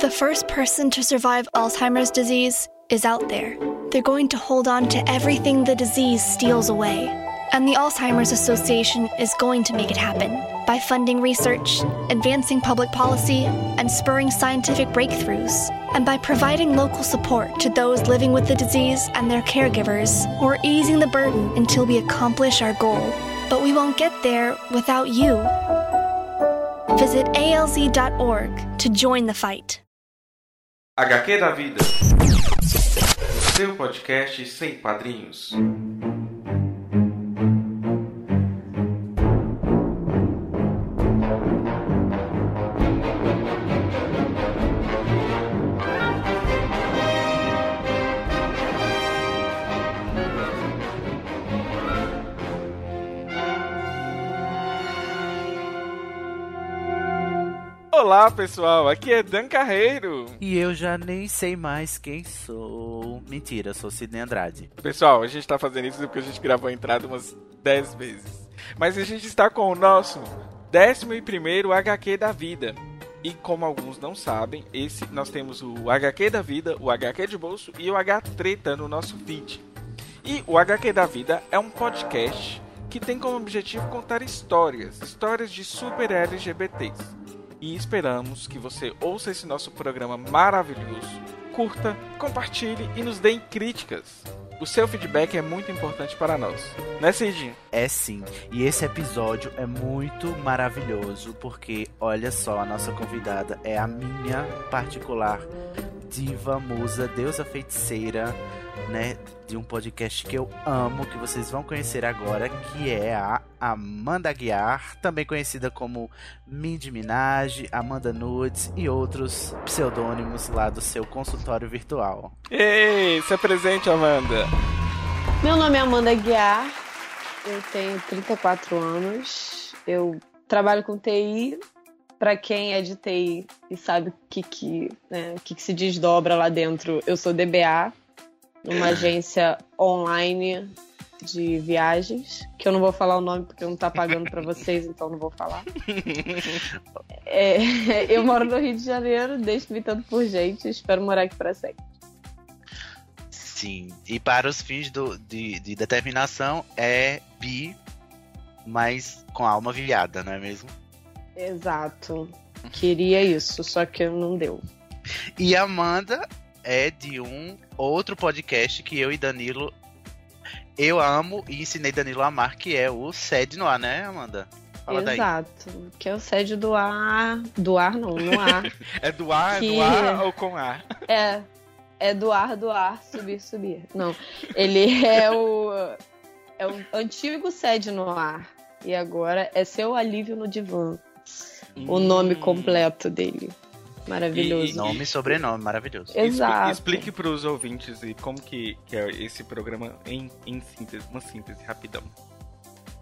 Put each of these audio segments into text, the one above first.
The first person to survive Alzheimer's disease is out there. They're going to hold on to everything the disease steals away. And the Alzheimer's Association is going to make it happen by funding research, advancing public policy, and spurring scientific breakthroughs, and by providing local support to those living with the disease and their caregivers, or easing the burden until we accomplish our goal. But we won't get there without you. Visit alz.org to join the fight. HQ da Vida. Seu podcast sem padrinhos. Olá pessoal, aqui é Dan Carreiro. E eu já nem sei mais quem sou. Mentira, sou Sidney Andrade. Pessoal, a gente tá fazendo isso porque a gente gravou a entrada umas 10 vezes. Mas a gente está com o nosso 11 HQ da vida. E como alguns não sabem, esse nós temos o HQ da vida, o HQ de bolso e o H treta no nosso feed. E o HQ da vida é um podcast que tem como objetivo contar histórias, histórias de super LGBTs e esperamos que você ouça esse nosso programa maravilhoso, curta, compartilhe e nos dê críticas. O seu feedback é muito importante para nós, né, Cidinho? É sim, e esse episódio é muito maravilhoso porque, olha só, a nossa convidada é a minha particular diva, musa, deusa feiticeira, né, de um podcast que eu amo, que vocês vão conhecer agora, que é a Amanda Guiar, também conhecida como Mindy Minaj, Amanda Nudes e outros pseudônimos lá do seu consultório virtual. Ei, se apresente, Amanda. Meu nome é Amanda Guiar, eu tenho 34 anos, eu trabalho com TI. Para quem é de TI e sabe o que, que, né, o que, que se desdobra lá dentro, eu sou DBA, numa agência online de viagens, que eu não vou falar o nome porque não tá pagando para vocês, então não vou falar. É, eu moro no Rio de Janeiro, desde me tanto por gente, espero morar aqui para sempre. Sim, e para os fins do, de, de determinação é bi, mas com alma viada, não é mesmo? Exato. Queria isso, só que não deu. E Amanda é de um outro podcast que eu e Danilo eu amo e ensinei Danilo a amar, que é o Sede no Ar, né, Amanda? Fala Exato, daí. que é o Sede do Ar. Do ar não, no ar. é do ar, que... do ar ou com ar? É. É do ar, do ar, subir, subir. Não. Ele é o. É o antigo Sede no Ar. E agora é seu alívio no divã. Hum. O nome completo dele. Maravilhoso. E, nome e sobrenome, maravilhoso. Exato. Explique para os ouvintes e como que, que é esse programa em, em síntese, uma síntese rapidão.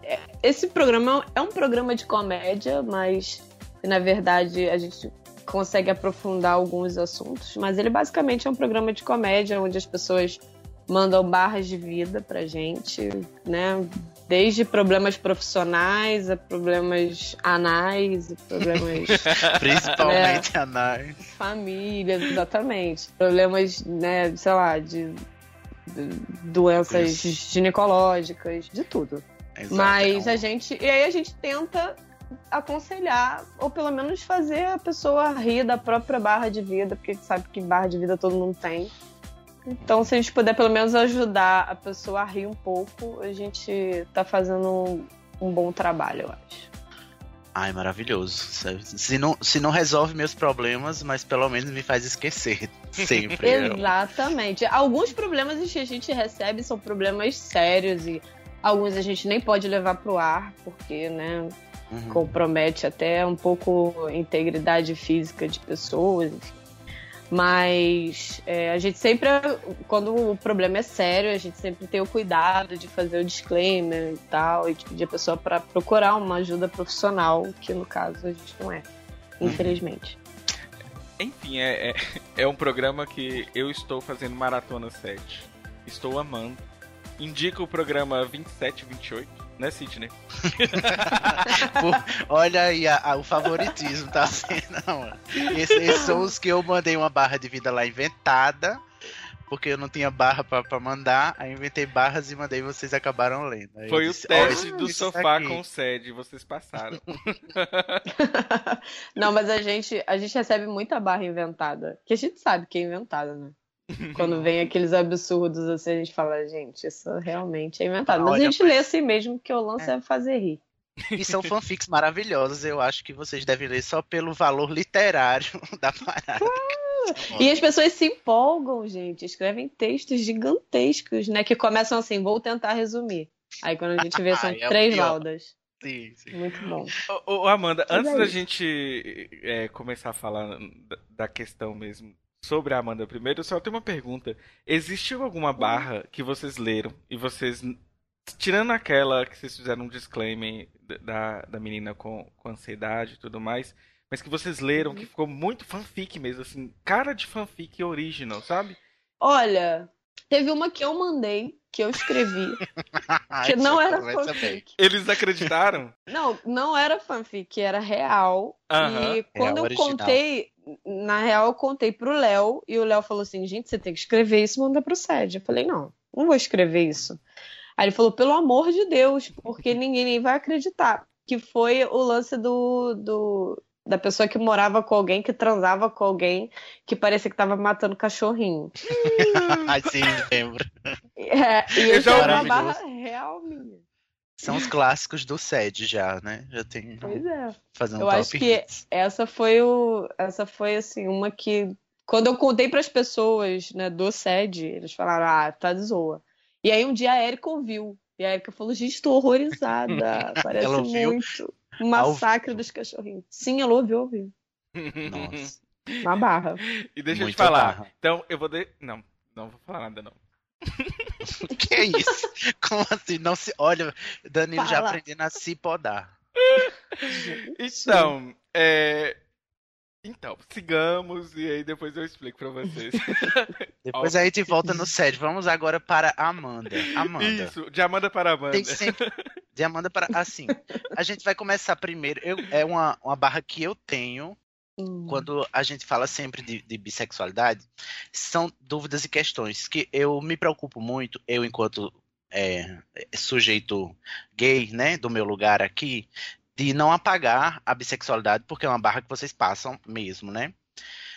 É, esse programa é um programa de comédia, mas na verdade a gente consegue aprofundar alguns assuntos. Mas ele basicamente é um programa de comédia onde as pessoas mandam barras de vida pra gente, né? Desde problemas profissionais a problemas anais, problemas. Principalmente né, anais. Famílias, exatamente. Problemas, né, sei lá, de, de doenças Isso. ginecológicas, de tudo. Exato, Mas a gente. E aí a gente tenta aconselhar, ou pelo menos fazer a pessoa rir da própria barra de vida, porque sabe que barra de vida todo mundo tem. Então, se a gente puder pelo menos ajudar a pessoa a rir um pouco, a gente tá fazendo um, um bom trabalho, eu acho. Ai, maravilhoso. Se não, se não resolve meus problemas, mas pelo menos me faz esquecer sempre. Exatamente. Alguns problemas que a gente recebe são problemas sérios e alguns a gente nem pode levar pro ar, porque, né, uhum. compromete até um pouco a integridade física de pessoas, enfim. Mas é, a gente sempre, quando o problema é sério, a gente sempre tem o cuidado de fazer o disclaimer e tal, e de pedir a pessoa para procurar uma ajuda profissional, que no caso a gente não é, uhum. infelizmente. Enfim, é, é, é um programa que eu estou fazendo Maratona 7. Estou amando. Indica o programa 27 28 né, Sidney? Pô, olha aí a- a- o favoritismo, tá sendo, não. Esses, esses são os que eu mandei uma barra de vida lá inventada, porque eu não tinha barra pra, pra mandar, aí inventei barras e mandei e vocês acabaram lendo. Aí Foi o disse, "Olha teste do sofá aqui." com sede, vocês passaram. Não, mas a gente, a gente recebe muita barra inventada. Que a gente sabe que é inventada, né? Quando vem aqueles absurdos assim, a gente fala, gente, isso realmente é inventado. Mas Olha, a gente lê assim mesmo, que o lance é, fazer rir. E são fanfics maravilhosos, eu acho que vocês devem ler só pelo valor literário da parada. E as pessoas se empolgam, gente. Escrevem textos gigantescos, né? Que começam assim, vou tentar resumir. Aí quando a gente vê, são é três laudas. Sim, sim. Muito bom. Ô, ô, Amanda, Mas antes é da gente é, começar a falar da, da questão mesmo sobre a Amanda primeiro, eu só tenho uma pergunta. Existiu alguma barra que vocês leram e vocês, tirando aquela que vocês fizeram um disclaimer da, da menina com, com ansiedade e tudo mais, mas que vocês leram que ficou muito fanfic mesmo, assim, cara de fanfic original, sabe? Olha, teve uma que eu mandei, que eu escrevi, que não era fanfic. Eles acreditaram? Não, não era fanfic, era real. Aham. E quando Real eu original. contei, na real, eu contei pro Léo, e o Léo falou assim: gente, você tem que escrever isso e mandar pro SED. Eu falei: não, não vou escrever isso. Aí ele falou: pelo amor de Deus, porque ninguém nem vai acreditar. Que foi o lance do, do da pessoa que morava com alguém, que transava com alguém, que parecia que tava matando cachorrinho. Ai, sim, lembro. É, e Eu isso já é uma barra real minha. São os clássicos do SED já, né? Já tem. Pois é. Fazendo Eu top acho que hits. essa foi o essa foi assim uma que quando eu contei para as pessoas né do SED eles falaram ah tá de zoa e aí um dia a Erika ouviu e a Erika falou gente tô horrorizada parece Ela ouviu? muito um massacre dos cachorrinhos sim ela ouviu ouviu Nossa. na barra E deixa eu te falar. barra. Então, eu vou. De... Não, não vou falar nada, não. que é isso? Como assim? Não se. Olha, Danilo já Fala. aprendendo a se podar. Então, é. Então, sigamos e aí depois eu explico pra vocês. Depois a gente volta no SED. Vamos agora para a Amanda. Amanda. Isso, de Amanda para Amanda. Tem sempre. De Amanda para. Assim, a gente vai começar primeiro. Eu, é uma, uma barra que eu tenho Quando a gente fala sempre de, de bissexualidade, são dúvidas e questões que eu me preocupo muito, eu enquanto é, sujeito gay, né, do meu lugar aqui, de não apagar a bissexualidade, porque é uma barra que vocês passam mesmo, né?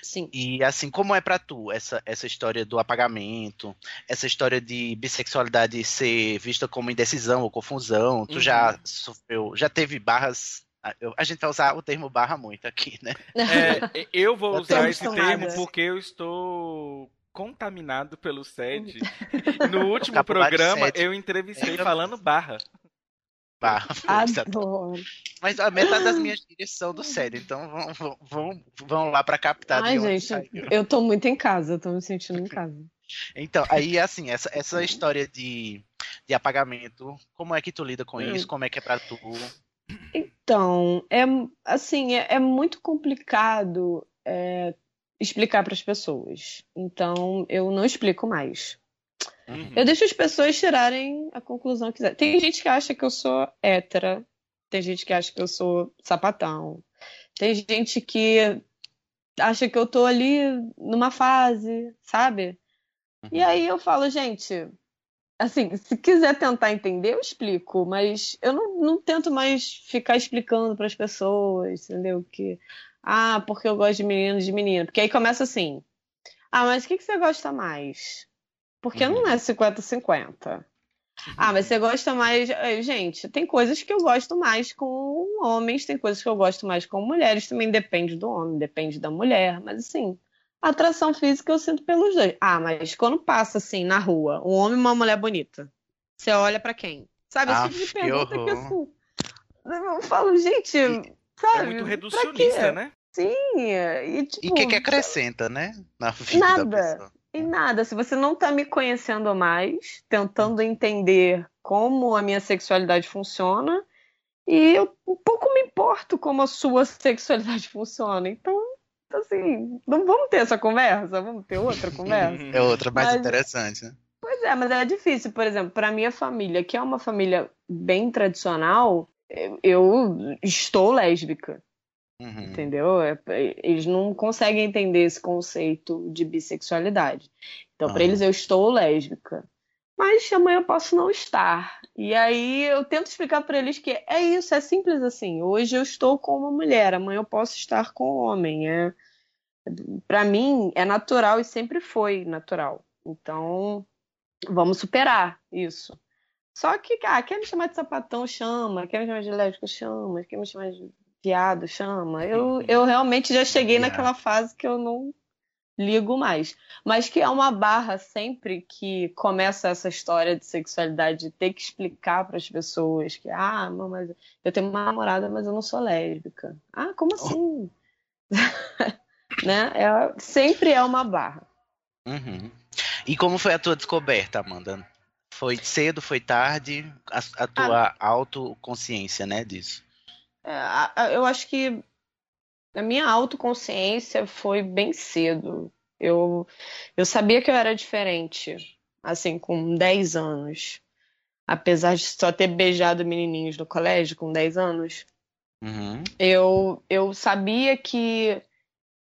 sim E assim, como é pra tu essa, essa história do apagamento, essa história de bissexualidade ser vista como indecisão ou confusão, tu Uhum. já sofreu, já teve barras. A- gente vai usar o termo barra muito aqui, né? É, eu vou Eu usar esse termo porque eu estou contaminado pelo SED. No último programa SED. eu entrevistei falando barra. Barra. adoro Mas a metade das minhas gírias são do sério, então vão, vão, vão, lá pra captar ai de onde gente saiu. eu tô muito em casa eu tô me sentindo em casa Então, aí assim, essa, essa história de, de apagamento, como é que tu lida com Hum. isso? Como é que é pra tu? Então, é assim, é, é muito complicado é, explicar para as pessoas. Então, eu não explico mais. Uhum. Eu deixo as pessoas tirarem a conclusão que quiser. Tem gente que acha que eu sou hétera, tem gente que acha que eu sou sapatão, tem gente que acha que eu tô ali numa fase, sabe? E Uhum. aí eu falo, gente, assim, se quiser tentar entender, eu explico, mas eu não, não tento mais ficar explicando para as pessoas, entendeu? Que, ah, porque eu gosto de menino de menina. Porque aí começa assim, ah, mas o que, que você gosta mais? Porque Uhum. não é 50-50. Ah, mas você gosta mais. Eh, Gente, tem coisas que eu gosto mais com homens, tem coisas que eu gosto mais com mulheres, também depende do homem, depende da mulher, mas assim, atração física eu sinto pelos dois. Ah, mas quando passa assim na rua, um homem e uma mulher bonita, você olha pra quem? Sabe, esse Ah, tipo de que pergunta que horror. assim. Eu falo, gente, É sabe? muito pra reducionista, né? Sim, e tipo. E o que, que acrescenta, né? Na vida da Nada. E nada, se você não tá me conhecendo mais, tentando entender como a minha sexualidade funciona, e eu um pouco me importo como a sua sexualidade funciona. Então, assim, não vamos ter essa conversa, vamos ter outra conversa. É outra mais Mas- interessante, né? Pois é, mas é difícil, por exemplo, para minha família, que é uma família bem tradicional, eu estou lésbica. Uhum. Entendeu? É, eles não conseguem entender esse conceito de bissexualidade. Então, uhum. para eles, eu estou lésbica. Mas amanhã eu posso não estar. E aí eu tento explicar para eles que é isso, é simples assim. Hoje eu estou com uma mulher, amanhã eu posso estar com um homem. É, para mim é natural e sempre foi natural. Então, vamos superar isso. Só que, ah, quer me chamar de sapatão, chama. Quer me chamar de lésbica, chama. Quer me chamar de viado, chama. Eu, eu realmente já cheguei naquela fase que eu não ligo mais. Mas que é uma barra sempre que começa essa história de sexualidade, de ter que explicar para as pessoas que, ah, mas eu tenho uma namorada, mas eu não sou lésbica. Ah, como assim? Oh. né? É, sempre é uma barra. Uhum. E como foi a tua descoberta, Amanda? Foi cedo, foi tarde? A, a tua ah, autoconsciência, né, disso? É, eu acho que a minha autoconsciência foi bem cedo. Eu, eu sabia que eu era diferente, assim, com 10 anos. Apesar de só ter beijado menininhos no colégio com 10 anos, uhum. eu, eu sabia que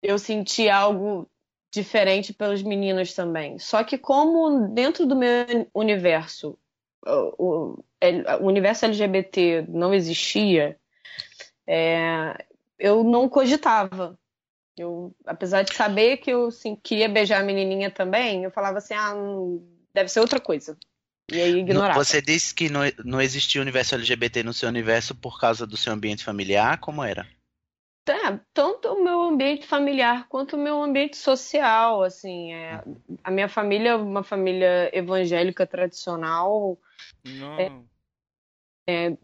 eu sentia algo diferente pelos meninos também. Só que como dentro do meu universo, o, o, o universo LGBT não existia, é, eu não cogitava. Eu, apesar de saber que eu assim, queria beijar a menininha também, eu falava assim, ah, deve ser outra coisa. E aí ignorava. Você disse que não, não existia universo LGBT no seu universo por causa do seu ambiente familiar? Como era? É, tanto o meu ambiente familiar quanto o meu ambiente social, assim, é, a minha família é uma família evangélica tradicional, é, é,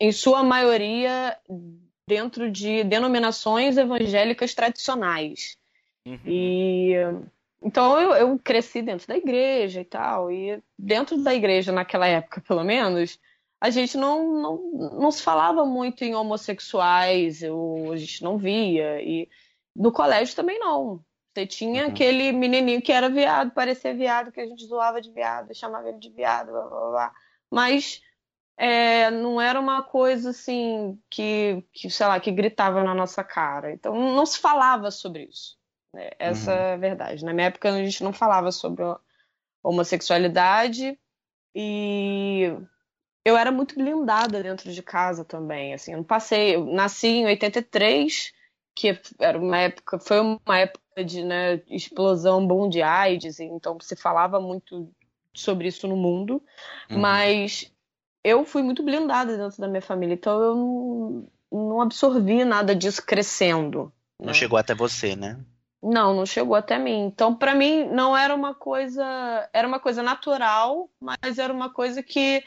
em sua maioria dentro de denominações evangélicas tradicionais. Uhum. E então eu, eu cresci dentro da igreja e tal, e dentro da igreja naquela época, pelo menos, a gente não, não, não se falava muito em homossexuais, eu, a gente não via. E no colégio também não. Você tinha uhum. aquele menininho que era viado, parecia viado, que a gente zoava de viado, chamava ele de viado, blá blá blá. Mas é, não era uma coisa assim que, que, sei lá, que gritava na nossa cara. Então não se falava sobre isso. Né? Essa uhum. é a verdade. Na minha época a gente não falava sobre homossexualidade e eu era muito blindada dentro de casa também, assim, eu não passei, eu nasci em 83, que era uma época, foi uma época de né, explosão boom de AIDS, então se falava muito sobre isso no mundo, uhum. mas eu fui muito blindada dentro da minha família, então eu não, não absorvi nada disso crescendo. Não né? chegou até você, né? Não, não chegou até mim. Então, para mim, não era uma coisa. Era uma coisa natural, mas era uma coisa que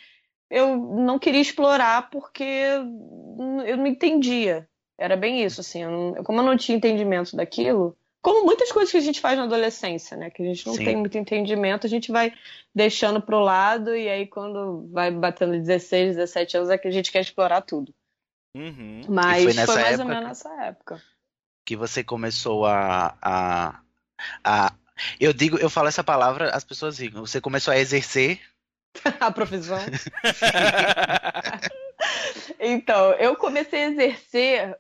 eu não queria explorar porque eu não entendia. Era bem isso, assim. Eu não, como eu não tinha entendimento daquilo, como muitas coisas que a gente faz na adolescência, né? Que a gente não Sim. tem muito entendimento, a gente vai deixando pro lado e aí quando vai batendo 16, 17 anos é que a gente quer explorar tudo. Uhum. Mas foi, foi, mais ou menos nessa época. Que você começou a, a, a. Eu digo, eu falo essa palavra, as pessoas digam. Você começou a exercer a profissão. então, eu comecei a exercer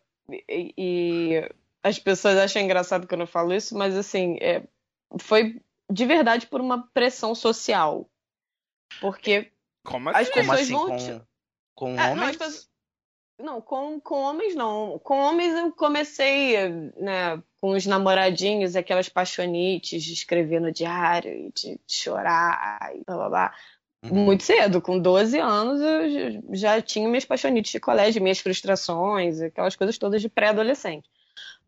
e, e, as pessoas acham engraçado quando eu falo isso, mas assim, é, foi de verdade por uma pressão social. Porque Como assim? as pessoas assim? vão. Com, com é, homens? Não, não, com, com homens não. Com homens eu comecei, né, com os namoradinhos, aquelas paixonites de escrever no diário, de, de chorar e blá blá blá. Uhum. Muito cedo, com 12 anos, eu já tinha minhas paixonites de colégio, minhas frustrações, aquelas coisas todas de pré-adolescente.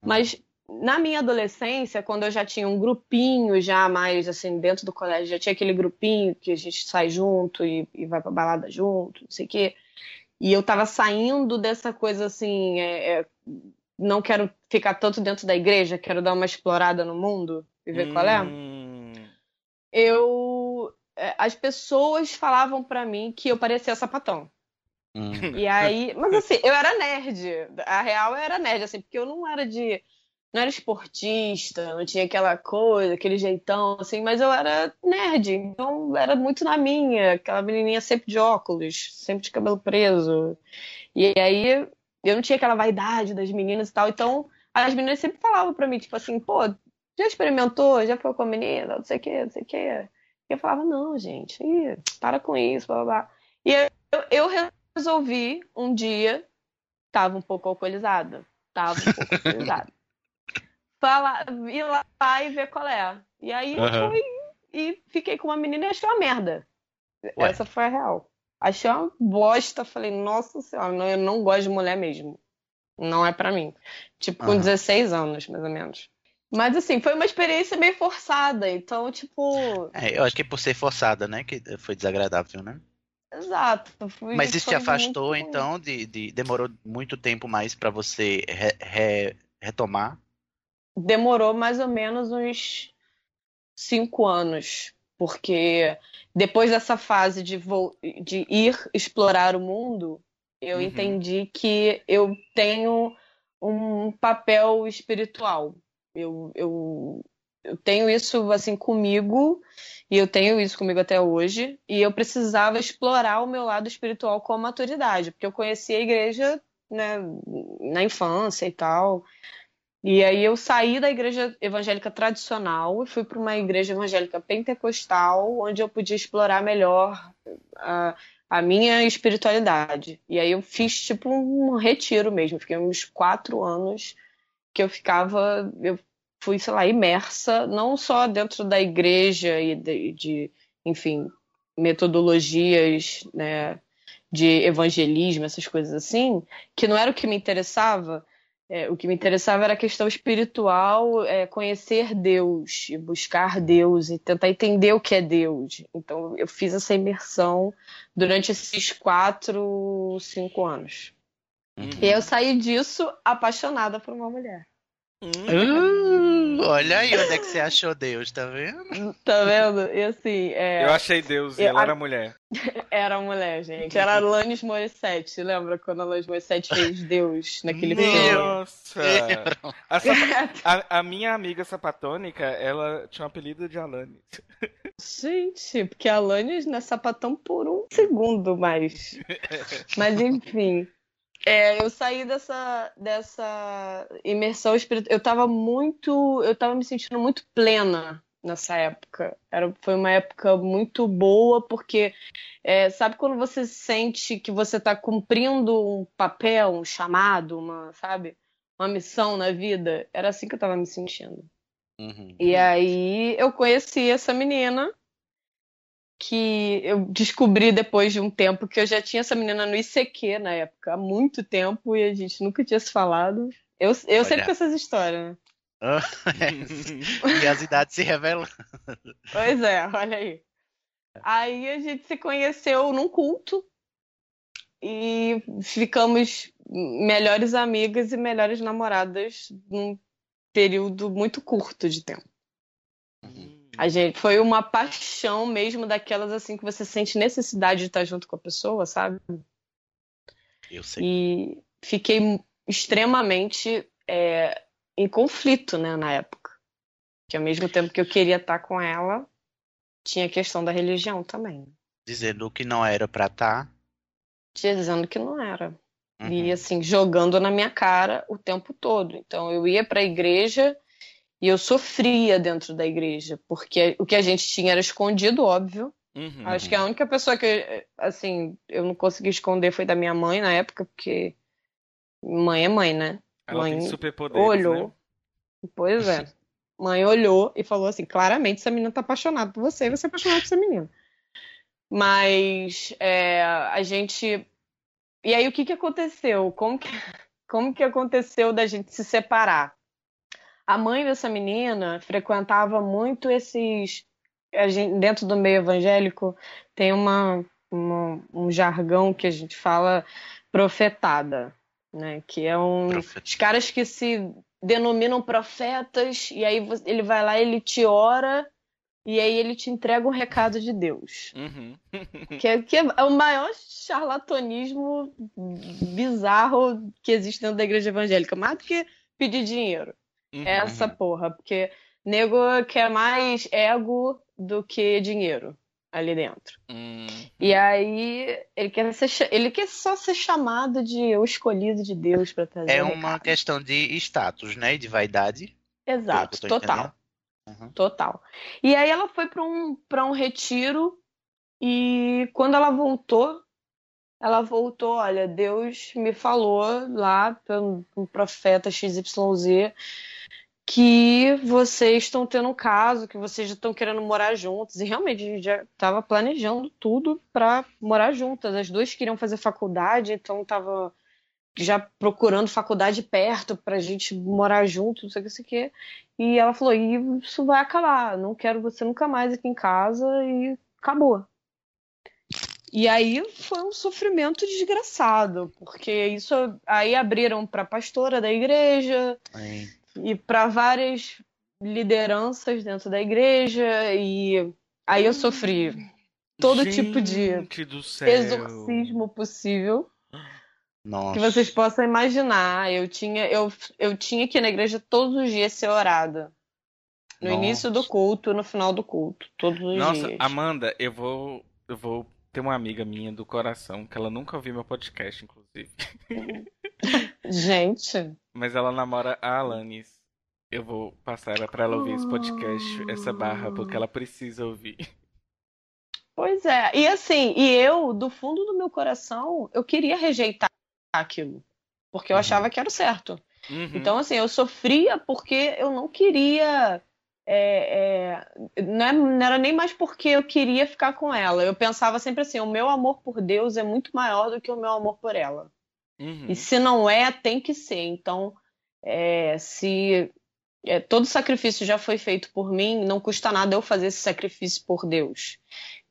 Mas na minha adolescência, quando eu já tinha um grupinho já mais assim dentro do colégio, já tinha aquele grupinho que a gente sai junto e, e vai pra balada junto, não sei o quê. E eu tava saindo dessa coisa assim, é, é, não quero ficar tanto dentro da igreja, quero dar uma explorada no mundo e ver hum. qual é. Hum. Eu é, as pessoas falavam para mim que eu parecia sapatão. Hum. E aí, mas assim, eu era nerd. A real era nerd, assim, porque eu não era de. não era esportista, não tinha aquela coisa, aquele jeitão, assim, mas eu era nerd, então era muito na minha, aquela menininha sempre de óculos, sempre de cabelo preso. E aí eu não tinha aquela vaidade das meninas e tal, então as meninas sempre falavam pra mim, tipo assim, pô, já experimentou? Já foi com a menina? Não sei o que, não sei o que. E eu falava, não, gente, para com isso, blá blá. E eu, eu resolvi um dia, tava um pouco alcoolizada, tava um pouco alcoolizada falar, ir lá e ver qual é. E aí uhum. eu fui e fiquei com uma menina e achei uma merda. Ué. Essa foi a real. Achei uma bosta. Falei, nossa senhora, não, eu não gosto de mulher mesmo. Não é para mim. Tipo, com uhum. 16 anos, mais ou menos. Mas assim, foi uma experiência meio forçada. Então, tipo. É, eu acho que por ser forçada, né? Que foi desagradável, né? Exato. Fui, Mas isso te afastou, então, de, de, demorou muito tempo mais para você re, re, retomar? demorou mais ou menos uns cinco anos, porque depois dessa fase de, de ir explorar o mundo, eu uhum. entendi que eu tenho um papel espiritual. Eu, eu, eu tenho isso assim comigo e eu tenho isso comigo até hoje e eu precisava explorar o meu lado espiritual com maturidade, porque eu conheci a igreja né, na infância e tal, e aí eu saí da igreja evangélica tradicional e fui para uma igreja evangélica pentecostal, onde eu podia explorar melhor a, a minha espiritualidade. E aí eu fiz tipo um retiro mesmo. Fiquei uns quatro anos que eu ficava, eu fui, sei lá, imersa, não só dentro da igreja e de, de enfim, metodologias, né, de evangelismo, essas coisas assim, que não era o que me interessava, é, o que me interessava era a questão espiritual, é, conhecer Deus, e buscar Deus e tentar entender o que é Deus. Então eu fiz essa imersão durante esses quatro, cinco anos. Uhum. E eu saí disso apaixonada por uma mulher. Uh, olha aí onde é que você achou Deus, tá vendo? Tá vendo? E assim. É... Eu achei Deus e ela a... era mulher. era mulher, gente. Era Alanis Morissette. Lembra quando a Alanis Morissette fez Deus naquele filme? Nossa! A, a, a, minha amiga sapatônica, ela tinha um apelido de Alanis. Gente, porque a Alanis não é sapatão por um segundo mais. Mas enfim. É, eu saí dessa, dessa imersão espiritual. Eu tava muito. Eu tava me sentindo muito plena nessa época. Era, foi uma época muito boa, porque é, sabe quando você sente que você está cumprindo um papel, um chamado, uma, sabe? Uma missão na vida? Era assim que eu estava me sentindo. Uhum. E aí eu conheci essa menina que eu descobri depois de um tempo que eu já tinha essa menina no ICQ na época, há muito tempo, e a gente nunca tinha se falado. Eu, eu sempre com essas histórias, né? e as idades se revelam. Pois é, olha aí. Aí a gente se conheceu num culto e ficamos melhores amigas e melhores namoradas num período muito curto de tempo. Uhum. A gente foi uma paixão mesmo daquelas assim que você sente necessidade de estar junto com a pessoa, sabe? Eu sei. E fiquei extremamente é, em conflito, né, na época. Que ao mesmo tempo que eu queria estar com ela, tinha a questão da religião também. Dizendo que não era pra estar. Dizendo que não era. Uhum. E assim, jogando na minha cara o tempo todo. Então eu ia pra igreja e eu sofria dentro da igreja, porque o que a gente tinha era escondido, óbvio. Uhum. Acho que a única pessoa que, assim, eu não consegui esconder foi da minha mãe na época, porque mãe é mãe, né? Ela mãe tem superpoderes, olhou. Né? Pois é. Mãe olhou e falou assim: claramente essa menina tá apaixonada por você e você é apaixonado por essa menina. Mas é, a gente. E aí o que, que aconteceu? Como que, como que aconteceu da gente se separar? A mãe dessa menina frequentava muito esses. Gente, dentro do meio evangélico tem uma, uma, um jargão que a gente fala profetada, né? Que é um. Profeta. Os caras que se denominam profetas, e aí ele vai lá, ele te ora, e aí ele te entrega um recado de Deus. Uhum. que, é, que é o maior charlatanismo bizarro que existe dentro da igreja evangélica, mais do que pedir dinheiro. Uhum. essa porra, porque nego quer mais ego do que dinheiro ali dentro. Hum. E aí ele quer ser, ele quer só ser chamado de o escolhido de Deus pra trazer É uma recado. questão de status, né? E de vaidade. Exato, eu tô total. Uhum. Total. E aí ela foi para um, para um retiro e quando ela voltou, ela voltou, olha, Deus me falou lá um profeta XYZ que vocês estão tendo um caso, que vocês já estão querendo morar juntos. E realmente a gente já estava planejando tudo para morar juntas. As duas queriam fazer faculdade, então estava já procurando faculdade perto pra gente morar junto, não sei o que, não sei o que. E ela falou: e isso vai acabar, não quero você nunca mais aqui em casa e acabou. E aí foi um sofrimento desgraçado, porque isso aí abriram para pastora da igreja Aí, e para várias lideranças dentro da igreja e aí eu sofri todo tipo de Gente do céu. exorcismo possível Nossa. que vocês possam imaginar. Eu tinha, eu, eu tinha que ir na igreja todos os dias ser orada. No Nossa. início do culto, no final do culto, todos os Nossa, dias. Amanda, eu vou. Eu vou ter uma amiga minha do coração, que ela nunca ouviu meu podcast, inclusive. Gente, Mas ela namora a Alanis. Eu vou passar pra ela ouvir esse podcast, essa barra, porque ela precisa ouvir. pois é. E assim, e eu, do fundo do meu coração, eu queria rejeitar aquilo. Porque eu Uhum. achava que era o certo. Uhum. Então, assim, eu sofria porque eu não queria. É, é, não, é- não era nem mais porque eu queria ficar com ela. Eu pensava sempre assim: o meu amor por Deus é muito maior do que o meu amor por ela. Uhum. E se não é, tem que ser. Então, é, se é, todo sacrifício já foi feito por mim, não custa nada eu fazer esse sacrifício por Deus.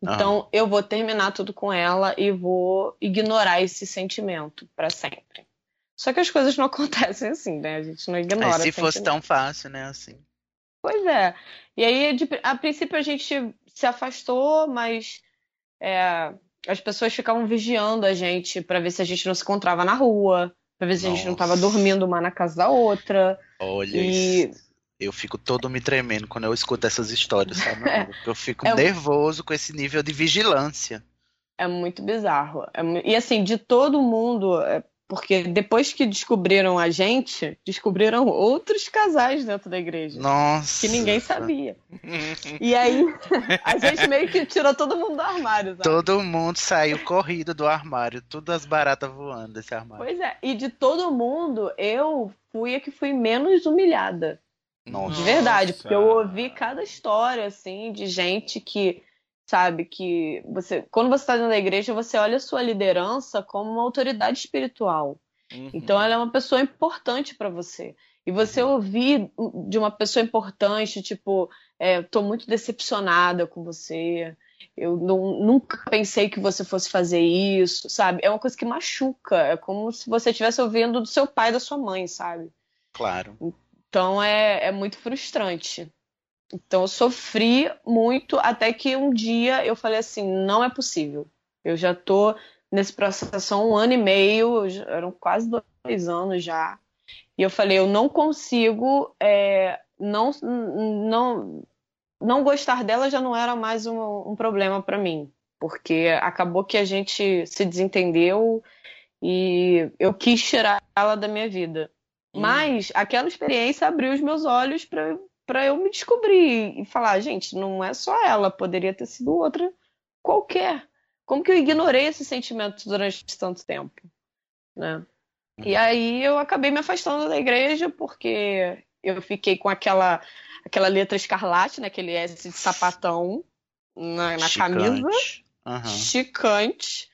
Então, eu vou terminar tudo com ela e vou ignorar esse sentimento para sempre. Só que as coisas não acontecem assim, né? A gente não É, ignora. se fosse tão fácil, né? Assim. Pois é. E aí, de- a princípio, a gente se afastou, mas é, as pessoas ficavam vigiando a gente para ver se a gente não se encontrava na rua, para ver se a gente não estava Nossa. dormindo uma na casa da outra. Olha E- isso. Eu fico todo me tremendo quando eu escuto essas histórias, sabe? É. Eu fico É nervoso com esse nível de vigilância. É muito bizarro. É E assim, de todo mundo, é, porque depois que descobriram a gente, descobriram outros casais dentro da igreja. Nossa. Que ninguém sabia. E aí, a gente meio que tirou todo mundo do armário, sabe? Todo mundo saiu corrido do armário, todas as baratas voando desse armário. Pois é, e de todo mundo, eu fui a que fui menos humilhada. Nossa. De verdade, porque eu ouvi cada história, assim, de gente que, sabe, que você. Quando você está dentro da igreja, você olha a sua liderança como uma autoridade espiritual. Uhum. Então ela é uma pessoa importante para você. E você ouvir de uma pessoa importante, tipo, é, tô muito decepcionada com você. Eu não- nunca pensei que você fosse fazer isso, sabe? É uma coisa que machuca. É como se você estivesse ouvindo do seu pai e da sua mãe, sabe? Claro. Então é, é muito frustrante. Então eu sofri muito até que um dia eu falei assim, não é possível. Eu já tô nesse processo há um ano e meio, já- eram quase dois anos já. E eu falei, eu não consigo é, não, não, não gostar dela já não era mais um, um problema para mim. Porque acabou que a gente se desentendeu e eu quis tirar ela da minha vida. Hum. Mas aquela experiência abriu os meus olhos para para eu me descobrir e falar, gente, não é só ela, poderia ter sido outra qualquer. Como que eu ignorei esse sentimento durante tanto tempo, né? E aí eu acabei me afastando da igreja porque eu fiquei com aquela aquela letra escarlate, né, aquele S de sapatão na, na camisa Chicante. Aham. chicante.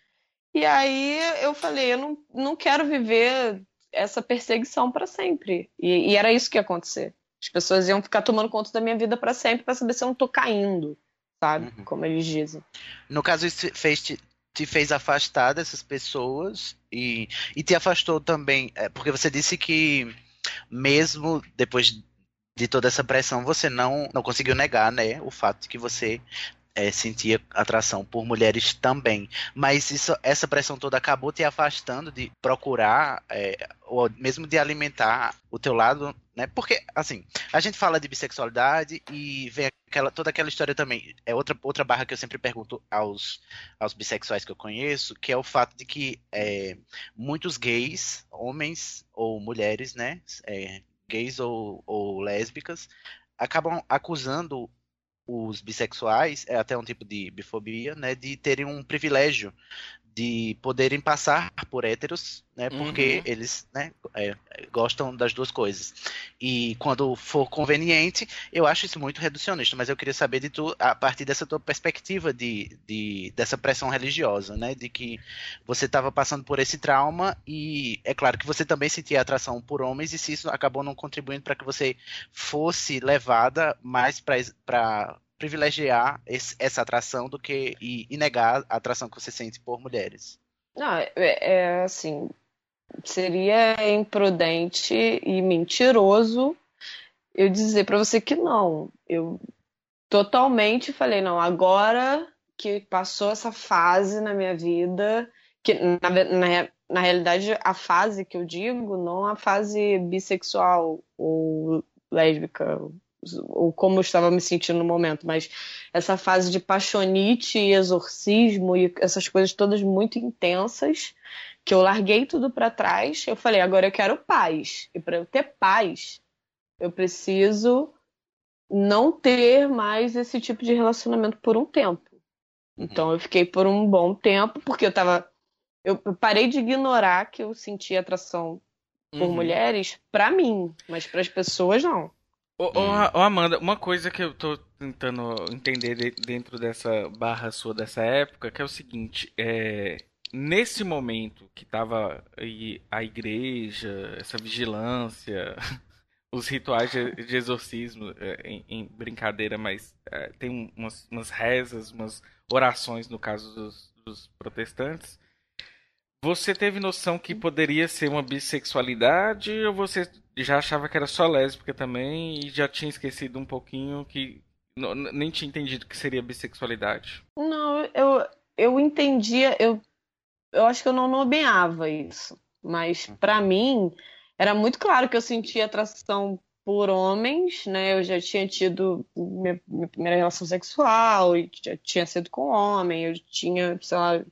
E aí eu falei, eu não, não quero viver essa perseguição para sempre. E, e era isso que ia acontecer. As pessoas iam ficar tomando conta da minha vida para sempre para saber se eu não tô caindo, sabe? Uhum. Como eles dizem. No caso, isso fez te, te fez afastar dessas pessoas e, e te afastou também, é, porque você disse que mesmo depois de toda essa pressão, você não, não conseguiu negar, né, o fato de que você é, sentia atração por mulheres também. Mas isso, essa pressão toda acabou te afastando de procurar, é, ou mesmo de alimentar o teu lado, né? Porque, assim, a gente fala de bissexualidade e vem aquela, toda aquela história também. É outra, outra barra que eu sempre pergunto aos, aos bissexuais que eu conheço, que é o fato de que é, muitos gays, homens ou mulheres, né? É, gays ou, ou lésbicas, acabam acusando os bissexuais, é até um tipo de bifobia, né, de terem um privilégio de poderem passar por héteros, né? Porque uhum. eles, né, é, gostam das duas coisas. E quando for conveniente, eu acho isso muito reducionista, mas eu queria saber de tu, a partir dessa tua perspectiva de, de dessa pressão religiosa, né? De que você estava passando por esse trauma e é claro que você também sentia atração por homens e se isso acabou não contribuindo para que você fosse levada mais para privilegiar esse, essa atração do que e, e, negar a atração que você sente por mulheres. Não, é, é assim, seria imprudente e mentiroso eu dizer para você que não. Eu totalmente falei, não, agora que passou essa fase na minha vida, que na, na, na realidade a fase que eu digo, não a fase bissexual ou lésbica, ou como eu estava me sentindo no momento, mas essa fase de paixonite e exorcismo e essas coisas todas muito intensas, que eu larguei tudo para trás, eu falei, agora eu quero paz. E para eu ter paz, eu preciso não ter mais esse tipo de relacionamento por um tempo. Então eu fiquei por um bom tempo, porque eu tava. Eu parei de ignorar que eu sentia atração por uhum. mulheres para mim, mas para as pessoas não. Ô, ô, Amanda, uma coisa que eu tô tentando entender de, dentro dessa barra sua dessa época, que é o seguinte, é, nesse momento que tava a igreja, essa vigilância, os rituais de, de exorcismo, é, em, em, brincadeira, mas é, tem umas, umas, rezas, umas orações no caso dos, dos protestantes. Você teve noção que poderia ser uma bissexualidade ou você já achava que era só lésbica também e já tinha esquecido um pouquinho que nem tinha entendido que seria bissexualidade. Não, eu, eu entendia, eu, eu acho que eu não nomeava isso, mas hum. para mim era muito claro que eu sentia atração por homens, né? Eu já tinha tido minha, minha primeira relação sexual, e já tinha sido com homem, eu tinha, sei lá,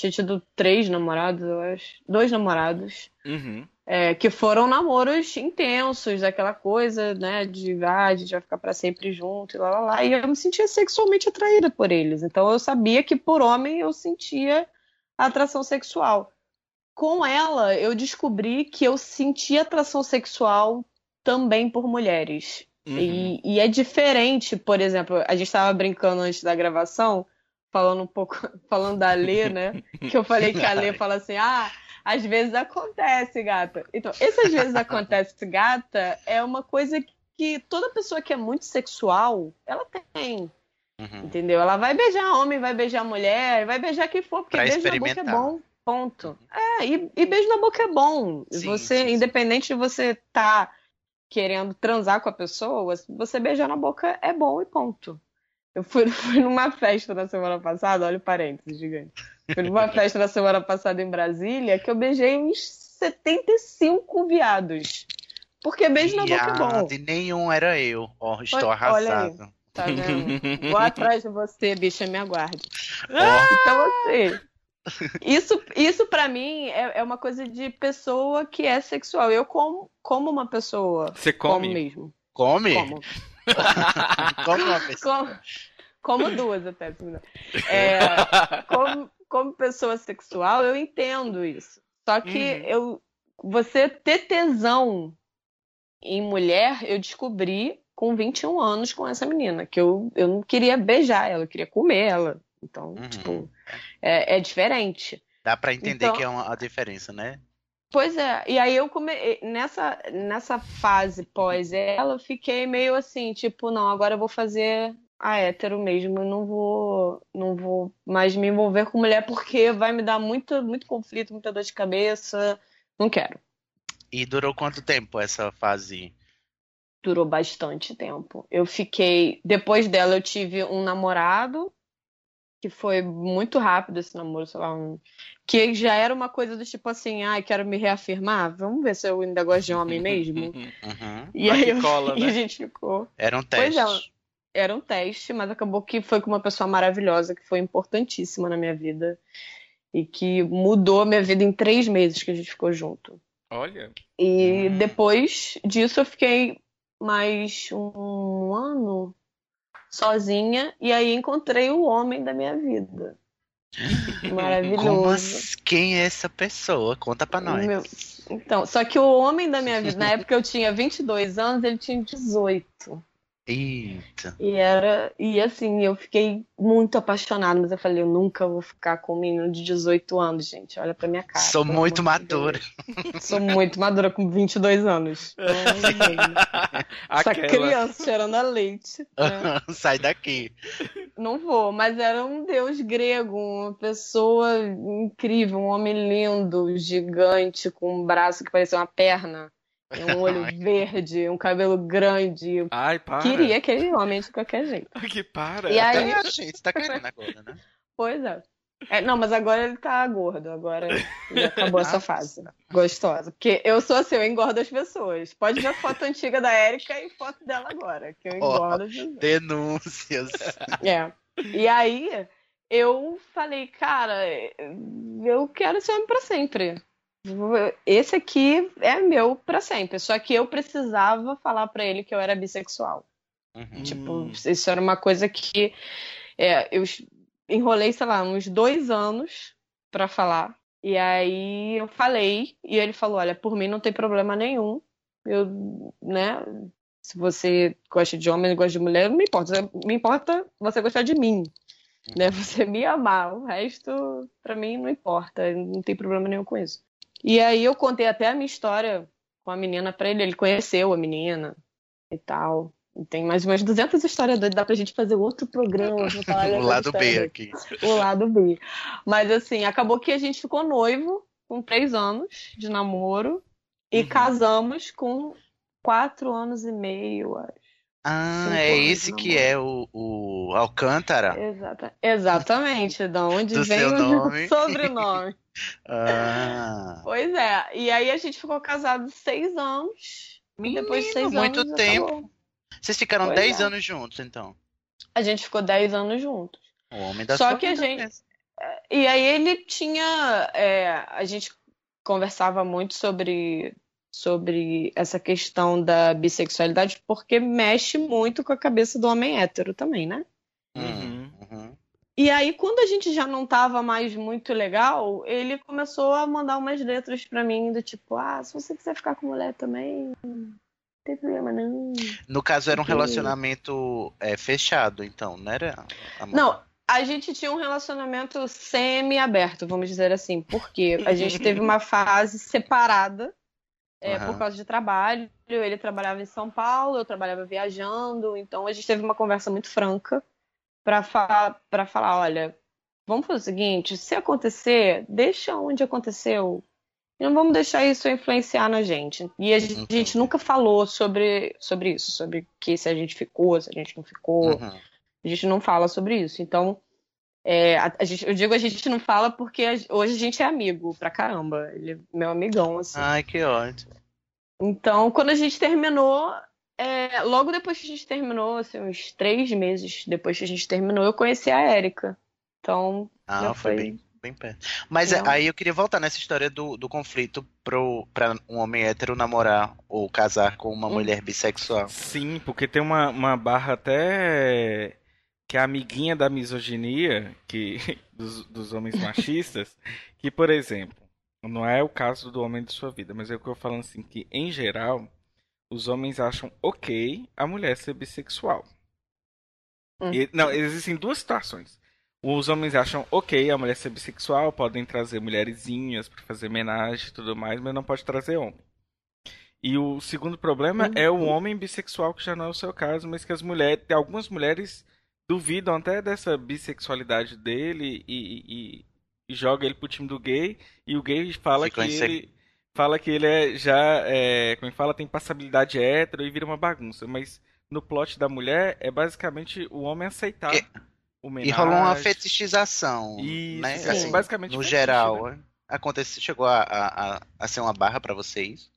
tinha tido três namorados, eu acho, dois namorados. Uhum. É, que foram namoros intensos, aquela coisa, né, de ah, a gente vai ficar para sempre junto e lá, lá, lá. E eu me sentia sexualmente atraída por eles. Então eu sabia que por homem eu sentia atração sexual. Com ela, eu descobri que eu sentia atração sexual também por mulheres. Uhum. E, e, é diferente, por exemplo, a gente estava brincando antes da gravação, falando um pouco, falando da Lê, né? Que eu falei que a Lê fala assim, ah às vezes acontece, gata. Então, esse às vezes acontece, gata, é uma coisa que toda pessoa que é muito sexual, ela tem. Uhum. Entendeu? Ela vai beijar homem, vai beijar mulher, vai beijar quem for, porque pra beijo na boca é bom. Ponto. É, e, e, beijo na boca é bom. Sim, você, sim, sim. independente de você tá querendo transar com a pessoa, você beijar na boca é bom e ponto. Eu fui, fui numa festa na semana passada, olha o parênteses gigante. Fui numa festa na semana passada em Brasília que eu beijei uns 75 viados. Porque beijo na boca é bom. De nenhum era eu. Oh, estou olha, arrasado. Olha aí, tá vendo? Vou atrás de você, bicha, me aguarde. Oh. Então, assim, isso, isso para mim é, é, uma coisa de pessoa que é sexual. Eu como, como uma pessoa. Você come? Como mesmo. Come? Como. como uma pessoa. Como, como duas até. É, como, como pessoa sexual, eu entendo isso. Só que uhum. eu, você ter tesão em mulher, eu descobri com 21 anos com essa menina, que eu, eu não queria beijar ela, eu queria comer ela. Então, uhum. tipo, é, é, diferente. Dá para entender então, que é uma, a diferença, né? Pois é, e aí eu come... nessa, nessa fase pós ela, eu fiquei meio assim, tipo, não, agora eu vou fazer a hétero mesmo, eu não vou, não vou mais me envolver com mulher porque vai me dar muito, muito conflito, muita dor de cabeça. Não quero. E durou quanto tempo essa fase durou bastante tempo. Eu fiquei. Depois dela, eu tive um namorado, que foi muito rápido esse namoro, sei lá, um... que já era uma coisa do tipo assim, ai, ah, quero me reafirmar, vamos ver se eu ainda gosto de homem mesmo. Uhum. E aí eu... cola, né? e a gente ficou. Era um teste. Pois é, era um teste, mas acabou que foi com uma pessoa maravilhosa, que foi importantíssima na minha vida. E que mudou a minha vida em três meses que a gente ficou junto. Olha. E hum. depois disso eu fiquei mais um ano sozinha e aí encontrei o homem da minha vida. Maravilhoso. Assim? Quem é essa pessoa? Conta pra nós. Meu... Então, só que o homem da minha vida, na época eu tinha 22 anos, ele tinha 18. Eita. E era. E assim, eu fiquei muito apaixonada, mas eu falei, eu nunca vou ficar com um menino de 18 anos, gente. Olha pra minha cara. Sou muito madura. Sou muito madura com 22 anos. Essa criança cheirando a leite. Né? Sai daqui. Não vou, mas era um deus grego, uma pessoa incrível, um homem lindo, gigante, com um braço que parecia uma perna um olho verde, um cabelo grande. Ai, para. Queria aquele homem de qualquer jeito. Que para. E aí... a gente tá querendo agora, né? Pois é. é. Não, mas agora ele tá gordo. Agora acabou essa fase. Gostosa. Porque eu sou assim, eu engordo as pessoas. Pode ver foto antiga da Erika e foto dela agora. Que eu engordo oh, Denúncias. É. E aí, eu falei, cara, eu quero ser homem pra sempre esse aqui é meu para sempre. Só que eu precisava falar para ele que eu era bissexual. Uhum. Tipo, isso era uma coisa que é, eu enrolei, sei lá, uns dois anos para falar. E aí eu falei, e ele falou: Olha, por mim não tem problema nenhum. Eu, né? Se você gosta de homem, gosta de mulher, não me importa. Me importa você gostar de mim. Né? Uhum. Você me amar. O resto, para mim, não importa. Não tem problema nenhum com isso. E aí eu contei até a minha história com a menina pra ele. Ele conheceu a menina e tal. E tem mais umas 200 histórias doidas. Dá pra gente fazer outro programa. o lado B aqui. O lado B. Mas assim, acabou que a gente ficou noivo com três anos de namoro. E uhum. casamos com quatro anos e meio, acho. Ah, é esse que é o, o Alcântara? Exata, exatamente, da onde Do vem o sobrenome. Ah. Pois é, e aí a gente ficou casado seis anos. Menino, depois de seis muito anos. Muito tempo. Acabou. Vocês ficaram pois dez é. anos juntos, então? A gente ficou dez anos juntos. O homem da Só que a gente. Mesmo. É, e aí ele tinha. É, a gente conversava muito sobre sobre essa questão da bissexualidade, porque mexe muito com a cabeça do homem hétero também, né? Uhum, uhum. E aí, quando a gente já não tava mais muito legal, ele começou a mandar umas letras para mim do tipo, ah, se você quiser ficar com mulher também, não tem problema não. No caso, era um relacionamento é, fechado, então, não era? Não, a gente tinha um relacionamento semi-aberto, vamos dizer assim, porque a gente teve uma fase separada é, uhum. por causa de trabalho. Ele trabalhava em São Paulo, eu trabalhava viajando, então a gente teve uma conversa muito franca para fa falar: olha, vamos fazer o seguinte: se acontecer, deixa onde aconteceu. E não vamos deixar isso influenciar na gente. E a gente, a gente nunca falou sobre, sobre isso, sobre que se a gente ficou, se a gente não ficou. Uhum. A gente não fala sobre isso. Então, é, a, a gente, eu digo a gente não fala porque a, hoje a gente é amigo pra caramba. Ele é meu amigão, assim. Ai, que ótimo. Então, quando a gente terminou, é, logo depois que a gente terminou, assim, uns três meses depois que a gente terminou, eu conheci a Érica. Então, ah, foi bem, bem perto. Mas é, aí eu queria voltar nessa história do, do conflito pro, pra um homem hétero namorar ou casar com uma hum. mulher bissexual. Sim, porque tem uma, uma barra até que é amiguinha da misoginia que dos, dos homens machistas, que, por exemplo, não é o caso do homem de sua vida, mas é o que eu falo assim, que em geral, os homens acham ok a mulher ser bissexual. Hum. E, não, existem duas situações. Os homens acham ok a mulher ser bissexual, podem trazer mulherzinhas para fazer homenagem e tudo mais, mas não pode trazer homem. E o segundo problema hum. é o homem bissexual, que já não é o seu caso, mas que as mulheres, algumas mulheres duvidam até dessa bissexualidade dele e, e, e joga ele pro time do gay e o gay fala Ficou que ele fala que ele é já, é, como é fala, tem passabilidade hétero e vira uma bagunça, mas no plot da mulher é basicamente o homem aceitar e, homenagem. E rolou uma fetichização, Isso, né? sim. Assim, basicamente no fetiche, geral, né? aconteceu, chegou a, a, a ser uma barra pra vocês?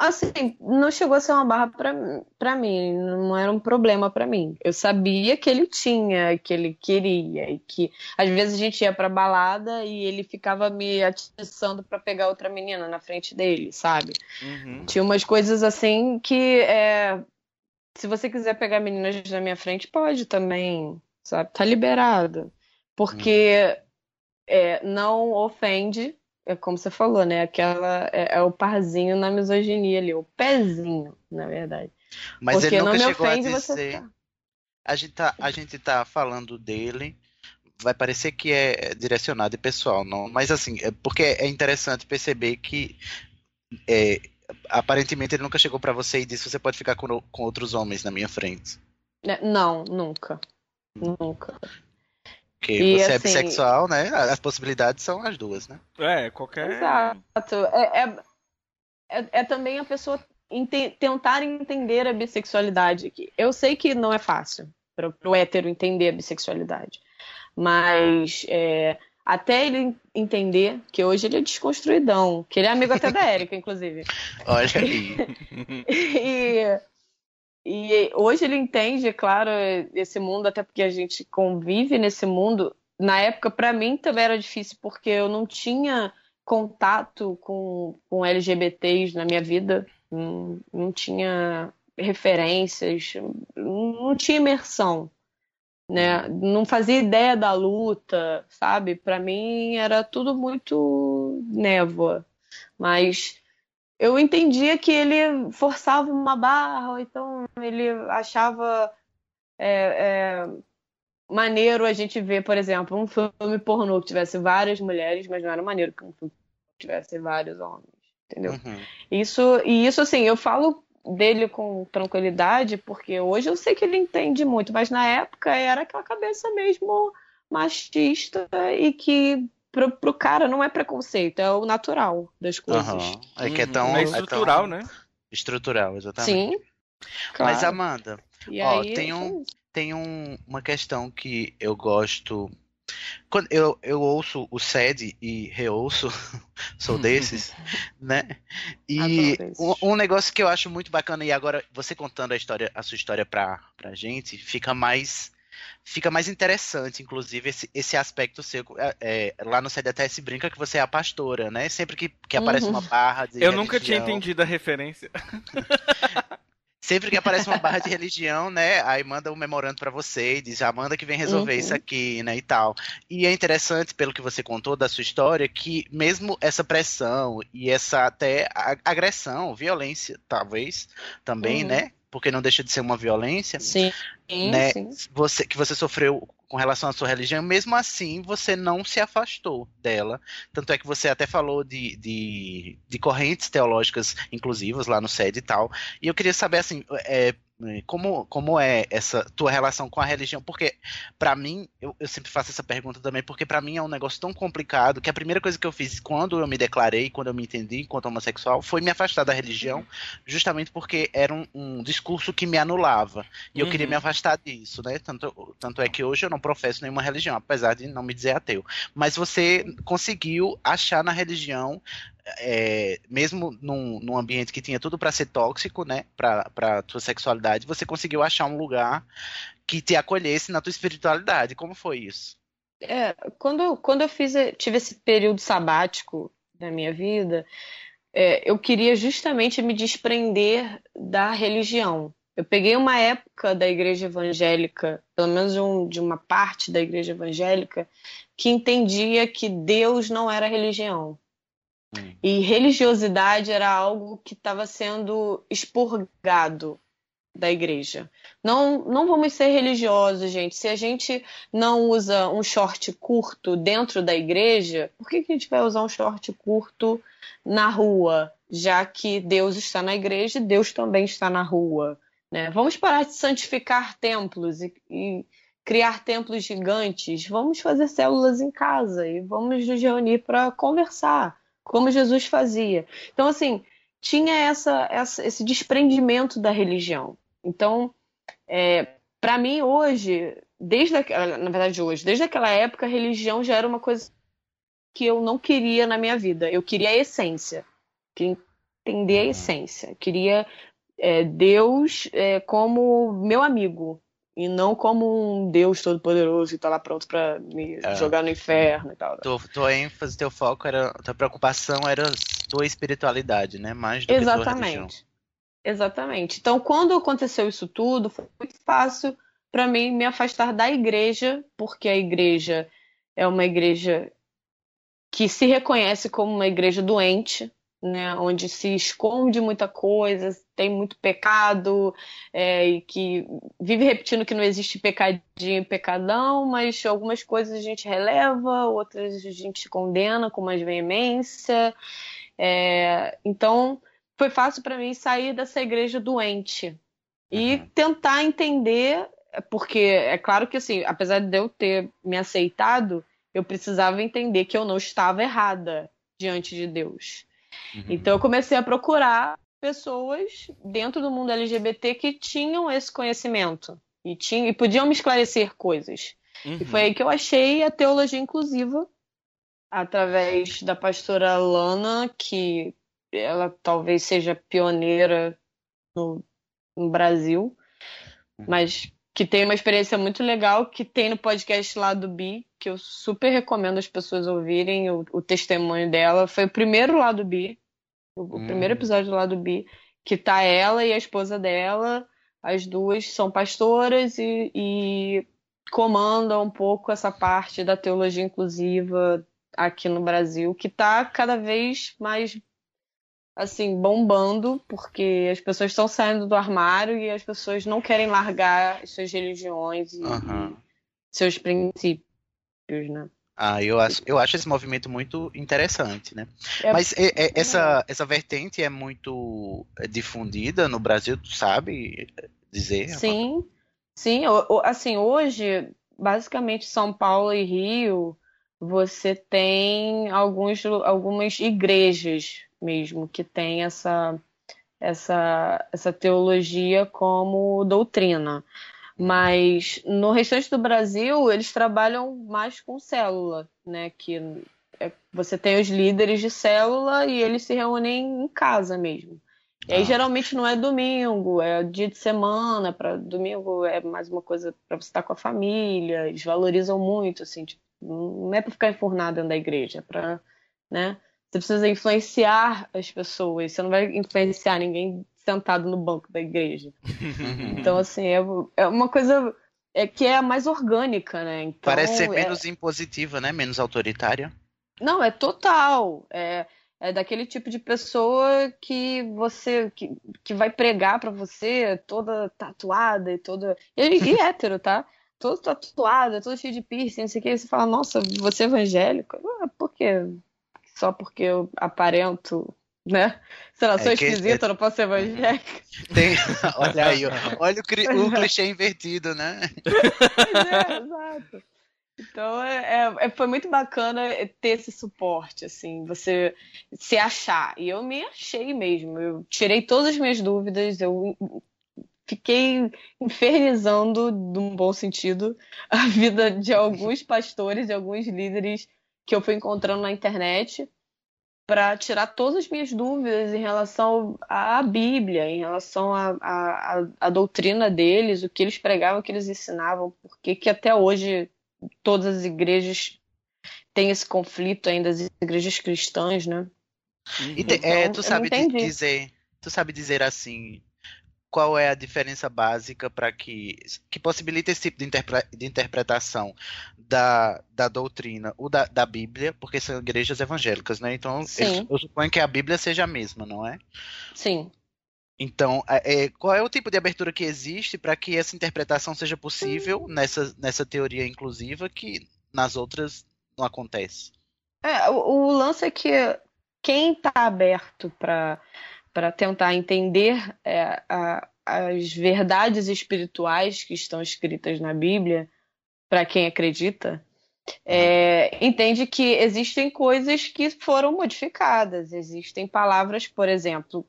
Assim, não chegou a ser uma barra pra, pra mim, não era um problema pra mim. Eu sabia que ele tinha, que ele queria, e que às vezes a gente ia pra balada e ele ficava me atiçando pra pegar outra menina na frente dele, sabe? Uhum. Tinha umas coisas assim que é, se você quiser pegar meninas na minha frente, pode também, sabe? Tá liberado. Porque é, não ofende, é como você falou, né? Aquela é, é o parzinho na misoginia ali, o pezinho, na verdade. Mas Porque ele nunca não me chegou a dizer. A gente, tá, a gente tá falando dele. Vai parecer que é direcionado e pessoal, não. Mas assim, é porque é interessante perceber que é, aparentemente ele nunca chegou pra você e disse você pode ficar com, com outros homens na minha frente. Né? Não, nunca. Nunca. Porque E, você é assim- bissexual, né? As possibilidades são as duas, né? É, qualquer. Exato. É, é, é, é também a pessoa ente- tentar entender a bissexualidade. que Eu sei que não é fácil para o hétero entender a bissexualidade. Mas é, até ele entender que hoje ele é desconstruidão, que ele é amigo até da Érica, inclusive. Olha aí. E, e hoje ele entende, é claro, esse mundo, até porque a gente convive nesse mundo. Na época, para mim, também era difícil, porque eu não tinha contato com, com LGBTs na minha vida, não, não tinha referências, não tinha imersão. Né? Não fazia ideia da luta, sabe? Para mim era tudo muito névoa. Mas eu entendia que ele forçava uma barra, ou então ele achava é, é, maneiro a gente ver, por exemplo, um filme pornô que tivesse várias mulheres, mas não era maneiro que um filme tivesse vários homens, entendeu? Uhum. Isso, e isso assim, eu falo dele com tranquilidade, porque hoje eu sei que ele entende muito, mas na época era aquela cabeça mesmo machista e que pro, pro cara não é preconceito, é o natural das coisas. Aham. É que é Uhum. tão. É é estrutural, tão né? Estrutural, exatamente. Sim. Claro. Mas, Amanda, E ó, aí, tem foi um- tem um- uma questão que eu gosto. Quando eu, eu ouço o SED e reouço, sou desses, né? E um, um negócio que eu acho muito bacana, e agora você contando a história, a sua história pra, pra gente, fica mais. Fica mais interessante, inclusive, esse, esse aspecto seu. É, é, lá no se brinca que você é a pastora, né? Sempre que, que aparece Uhum. uma barra de Eu nunca tinha religião- entendido a referência. Sempre que aparece uma barra de religião, né? Aí manda um memorando pra você e diz, Amanda que vem resolver Uhum. isso aqui, né? E tal. E é interessante, pelo que você contou da sua história, que mesmo essa pressão e essa até agressão, violência, talvez, também, Uhum. né? Porque não deixa de ser uma violência, Sim, né? sim. Você, que você sofreu com relação à sua religião, mesmo assim você não se afastou dela. Tanto é que você até falou de, de, de correntes teológicas inclusivas lá no SED e tal. E eu queria saber, assim, é, como, como é essa tua relação com a religião? Porque, pra mim, eu, eu sempre faço essa pergunta também, porque pra mim é um negócio tão complicado que a primeira coisa que eu fiz quando eu me declarei, quando eu me entendi enquanto homossexual, foi me afastar da religião, justamente porque era um, um discurso que me anulava. E eu Uhum. queria me afastar disso, né? Tanto, tanto é que hoje eu não professo nenhuma religião, apesar de não me dizer ateu. Mas você conseguiu achar na religião, é, mesmo num, num ambiente que tinha tudo pra ser tóxico, né? Pra tua sexualidade, você conseguiu achar um lugar que te acolhesse na tua espiritualidade. Como foi isso? É, quando, quando eu fiz, tive esse período sabático na minha vida, é, eu queria justamente me desprender da religião. Eu peguei uma época da igreja evangélica, pelo menos um- de uma parte da igreja evangélica, que entendia que Deus não era religião. Hum. E religiosidade era algo que estava sendo expurgado da igreja. Não, não vamos ser religiosos, gente. Se a gente não usa um short curto dentro da igreja, por que, que a gente vai usar um short curto na rua? Já que Deus está na igreja e Deus também está na rua. Né? Vamos parar de santificar templos e, e criar templos gigantes. Vamos fazer células em casa e vamos nos reunir para conversar como Jesus fazia. Então, assim, tinha essa, essa esse desprendimento da religião. Então, é, para mim, hoje, desde a, na verdade, hoje, desde aquela época, a religião já era uma coisa que eu não queria na minha vida. Eu queria a essência. Queria entender a uhum. essência. Queria é, Deus é, como meu amigo e não como um Deus todo-poderoso que tá lá pronto para me é. jogar no inferno e tal. Tua, tua ênfase, teu foco era, tua preocupação era tua espiritualidade, né? Mais do Exatamente. Exatamente. Então, quando aconteceu isso tudo, foi muito fácil para mim me afastar da igreja, porque a igreja é uma igreja que se reconhece como uma igreja doente, né, onde se esconde muita coisa, tem muito pecado, é, e que vive repetindo que não existe pecadinho e pecadão, mas algumas coisas a gente releva, outras a gente condena com mais veemência. É, então, foi fácil para mim sair dessa igreja doente e uhum. tentar entender, porque é claro que assim, apesar de eu ter me aceitado, eu precisava entender que eu não estava errada diante de Deus. Uhum. Então eu comecei a procurar pessoas dentro do mundo LGBT que tinham esse conhecimento e, tinham, e podiam me esclarecer coisas. Uhum. E foi aí que eu achei a teologia inclusiva através da pastora Lana, que ela talvez seja pioneira no, no Brasil, uhum. mas que tem uma experiência muito legal que tem no podcast lá do Bi, que eu super recomendo as pessoas ouvirem o, o testemunho dela. Foi o primeiro lá do Bi, o, o primeiro hum. episódio lá do Bi, que tá ela e a esposa dela, as duas são pastoras e, e comandam um pouco essa parte da teologia inclusiva aqui no Brasil, que tá cada vez mais assim, bombando, porque as pessoas estão saindo do armário e as pessoas não querem largar suas religiões e, uhum. seus princípios, né? Ah, eu acho, eu acho esse movimento muito interessante, né? É, Mas é, é, essa, essa vertente é muito difundida no Brasil, tu sabe dizer? Sim, sim. Assim, hoje, basicamente São Paulo e Rio, você tem alguns, algumas igrejas mesmo, que tem essa, essa, essa teologia como doutrina. Mas no restante do Brasil, eles trabalham mais com célula, né? Que é, você tem os líderes de célula e eles se reúnem em casa mesmo. E aí, ah. geralmente não é domingo, é dia de semana, para domingo é mais uma coisa para você estar com a família, eles valorizam muito, assim, tipo, não é para ficar enfurnado dentro da igreja, é para, né? Você precisa influenciar as pessoas. Você não vai influenciar ninguém sentado no banco da igreja. então, assim, é, é uma coisa é que é mais orgânica, né? Então, Parece ser é... menos impositiva, né? Menos autoritária. Não, é total. É, é daquele tipo de pessoa que você que, que vai pregar para você toda tatuada e toda e, e hétero, tá? Todo tatuada, todo cheio de piercing, não sei o que. Você fala, nossa, você é evangélico? Ah, por quê? Só porque eu aparento, né? Sei lá, sou é esquisita, é... não posso ser evangélica. Tem... Olha aí, olha o, cri... o clichê invertido, né? é, exato. Então é, é, foi muito bacana ter esse suporte, assim, você se achar. E eu me achei mesmo. Eu tirei todas as minhas dúvidas, eu fiquei infernizando, num bom sentido, a vida de alguns pastores e alguns líderes que eu fui encontrando na internet para tirar todas as minhas dúvidas em relação à Bíblia, em relação à, à, à doutrina deles, o que eles pregavam, o que eles ensinavam, porque que até hoje todas as igrejas têm esse conflito ainda, as igrejas cristãs, né? E te, é, então, tu sabe dizer, tu sabe dizer assim, qual é a diferença básica para que que possibilita esse tipo de, interpre, de interpretação da, da doutrina ou da, da Bíblia, porque são igrejas evangélicas, né? Então eu, eu, suponho que a Bíblia seja a mesma, não é? Sim. Então, é, é qual é o tipo de abertura que existe para que essa interpretação seja possível nessa, nessa teoria inclusiva que nas outras não acontece? É, o, o lance é que quem está aberto para para tentar entender é, a, as verdades espirituais que estão escritas na Bíblia, para quem acredita, é, entende que existem coisas que foram modificadas, existem palavras, por exemplo,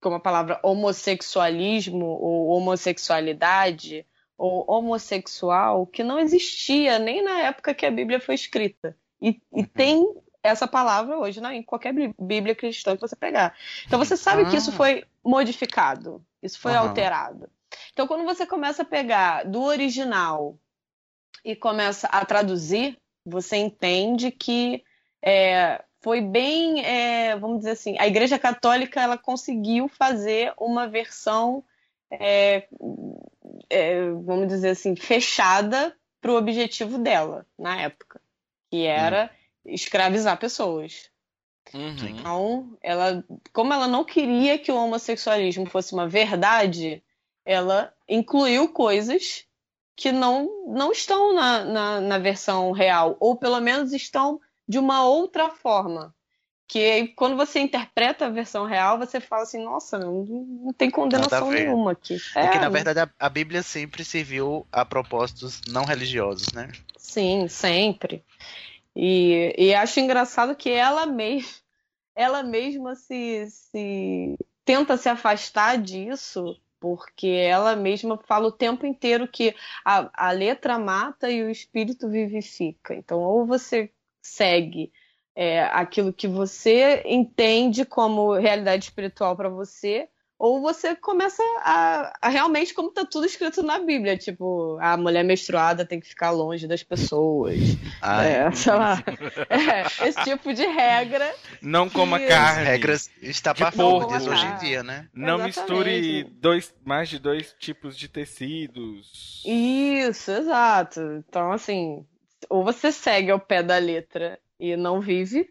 como a palavra homossexualismo ou homossexualidade ou homossexual, que não existia nem na época que a Bíblia foi escrita. E, e tem essa palavra hoje né, em qualquer Bíblia cristã que você pegar. Então você sabe ah. que isso foi modificado, isso foi uhum. alterado. Então quando você começa a pegar do original e começa a traduzir, você entende que é, foi bem, é, vamos dizer assim, a Igreja Católica ela conseguiu fazer uma versão, é, é vamos dizer assim, fechada para o objetivo dela na época, que era hum. Escravizar pessoas. Uhum. Então, ela, como ela não queria que o homossexualismo fosse uma verdade, ela incluiu coisas que não, não estão na, na, na versão real, ou pelo menos estão de uma outra forma. Que quando você interpreta a versão real, você fala assim, nossa, não, não tem condenação nenhuma aqui. É, que, na verdade, a, a, Bíblia sempre serviu a propósitos não religiosos, né? Sim, sempre. E, e acho engraçado que ela mesma, ela mesma se, se tenta se afastar disso porque ela mesma fala o tempo inteiro que a, a letra mata e o espírito vivifica. Então, ou você segue é, aquilo que você entende como realidade espiritual para você, ou você começa a, a, realmente, como está tudo escrito na Bíblia, tipo, a mulher menstruada tem que ficar longe das pessoas. É, sei lá. É, esse tipo de regra. Não coma que... carne. Regras estapafúrdias hoje em dia, né? Não Exatamente. misture dois, mais de dois tipos de tecidos. Isso, exato. Então, assim, ou você segue ao pé da letra e não vive,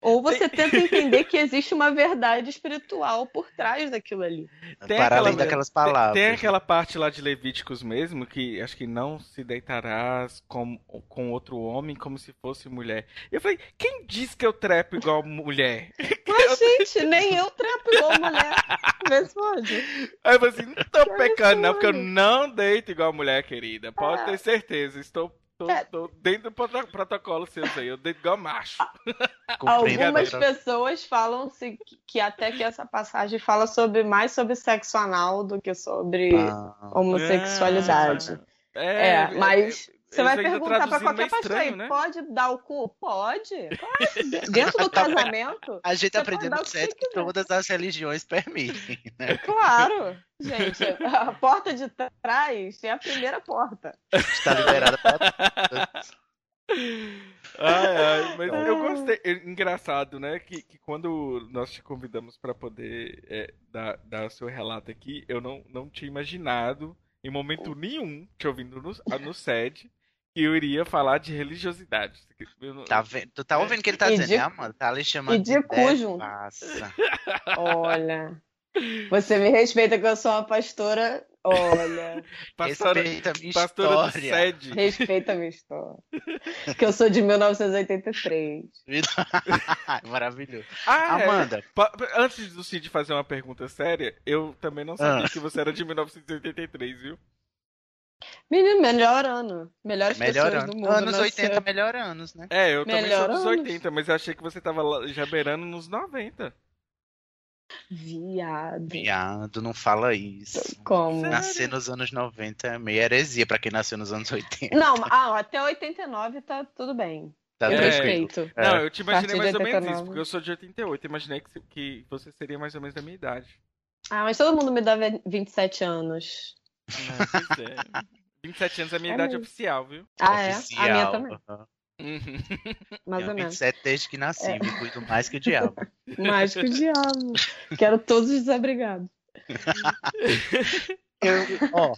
ou você tenta entender que existe uma verdade espiritual por trás daquilo ali. Tem Para aquela, além daquelas palavras. Tem, tem, aquela parte lá de Levíticos mesmo, que acho que não se deitarás com, com outro homem como se fosse mulher. E eu falei, quem diz que eu trepo igual mulher? Mas, gente, nem eu trepo igual mulher. Responde. Aí eu falei assim, não tô pecando não, porque eu não deito igual mulher, querida. Pode é. ter certeza, estou Tô, é. tô, dentro do protocolo seus aí, eu dentro igual macho. Algumas pessoas falam -se que até que essa passagem fala sobre mais sobre sexo anal do que sobre ah. homossexualidade. É, é, é mas você vai perguntar para qualquer pastor aí, né? pode dar o cu? Pode. pode. Dentro do casamento. A gente aprendeu no certo que, que todas as religiões permitem, né? Claro. Gente, a porta de trás é a primeira porta. Está liberada para Ai, ai, mas eu gostei. Engraçado, né? Que, que quando nós te convidamos para poder é, dar, dar o seu relato aqui, eu não, não tinha imaginado, em momento nenhum, te ouvindo no, no SED, que eu iria falar de religiosidade. Não... Tá vendo? Tu tá ouvindo o que ele tá e dizendo, de... né, mano? Tá ali chamando e de, de cujo. Olha. Você me respeita que eu sou uma pastora. Olha. pastora, Respeita a minha pastora história. Sede. Respeita a minha história. Que eu sou de 1983. Maravilhoso. Ah, é. Amanda. É. Antes do Cid fazer uma pergunta séria, eu também não sabia ah. que você era de 1983, viu? Menino, melhor ano. Melhores melhor pessoas ano. do mundo. Anos 80, melhor anos, né? É, eu melhor também sou dos 80, mas eu achei que você tava já beirando nos 90. Viado. Viado, não fala isso. Como? Nascer nos anos 90 é meio heresia pra quem nasceu nos anos 80. Não, ah, até 89 tá tudo bem. Tá eu respeito. É. Não, eu te imaginei mais ou menos isso, porque eu sou de 88. Imaginei que, que você seria mais ou menos da minha idade. Ah, mas todo mundo me dá 27 anos. Não, pois é. 27 anos é a minha é idade mesmo. oficial, viu? Ah, oficial. é? A minha também. Uhum. Mais ou menos. 27 desde que nasci, é. me cuido mais que o diabo. mais que o diabo. Quero todos desabrigados. eu, ó,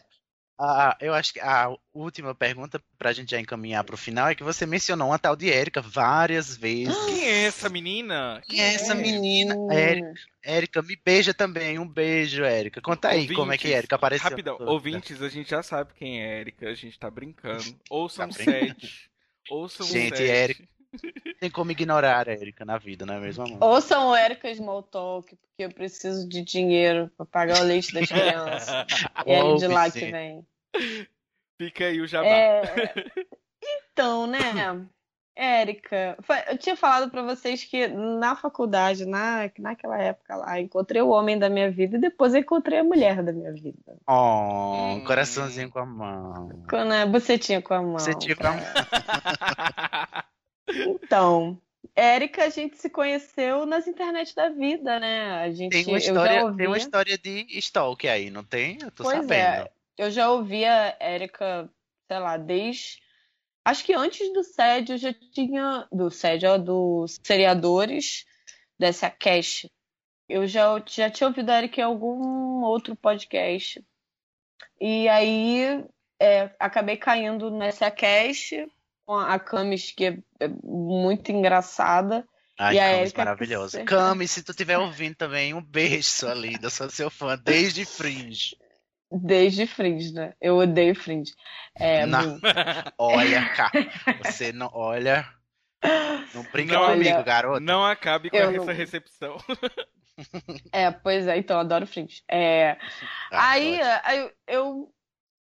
ah, eu acho que a última pergunta pra gente já encaminhar pro final é que você mencionou uma tal de Érica várias vezes. Quem é essa menina? Quem é essa menina? Érica, Érica, me beija também. Um beijo, Érica. Conta aí ouvintes, como é que Érica apareceu. Rapidão, ouvintes, a gente já sabe quem é Érica, a gente tá brincando. Ouçam tá sete. Ouçam gente, sete. Érica. Tem como ignorar a Érica na vida, não é mesmo, amor? Ouçam o Érica Smalltalk, porque eu preciso de dinheiro pra pagar o leite das crianças. e é de lá que vem. Fica aí o jabá. É... Então, né, Érica, eu tinha falado pra vocês que na faculdade, na, naquela época lá, encontrei o homem da minha vida e depois encontrei a mulher da minha vida. Oh, Hum. coraçãozinho com a mão. Quando a bucetinha com a mão. Você tinha com a mão. Então, Érica, a gente se conheceu nas internet da vida, né? A gente, Tem uma eu já história, ouvia, tem uma história de stalk aí, não tem? Eu tô Pois sabendo. é. Eu já ouvia Érica, sei lá, desde acho que antes do SED eu já tinha do SED, ó, dos seriadores dessa Cash. Eu já, já tinha ouvido a Érica em algum outro podcast. E aí é, acabei caindo nessa Cash com a Camis, que é, é muito engraçada. Ai, E a Camis, maravilhosa. se- Cami, se tu estiver ouvindo também, um beijo, sua linda. Sou seu fã desde Fringe. Desde Fringe, né? Eu odeio Fringe. É, Não. Olha cá. Você não. Olha. Não brinca Não, comigo, olha, garota. Não acabe com Eu essa não- recepção. é, pois é, então, eu adoro Fringe. É, Ah, Aí, pode. aí eu, eu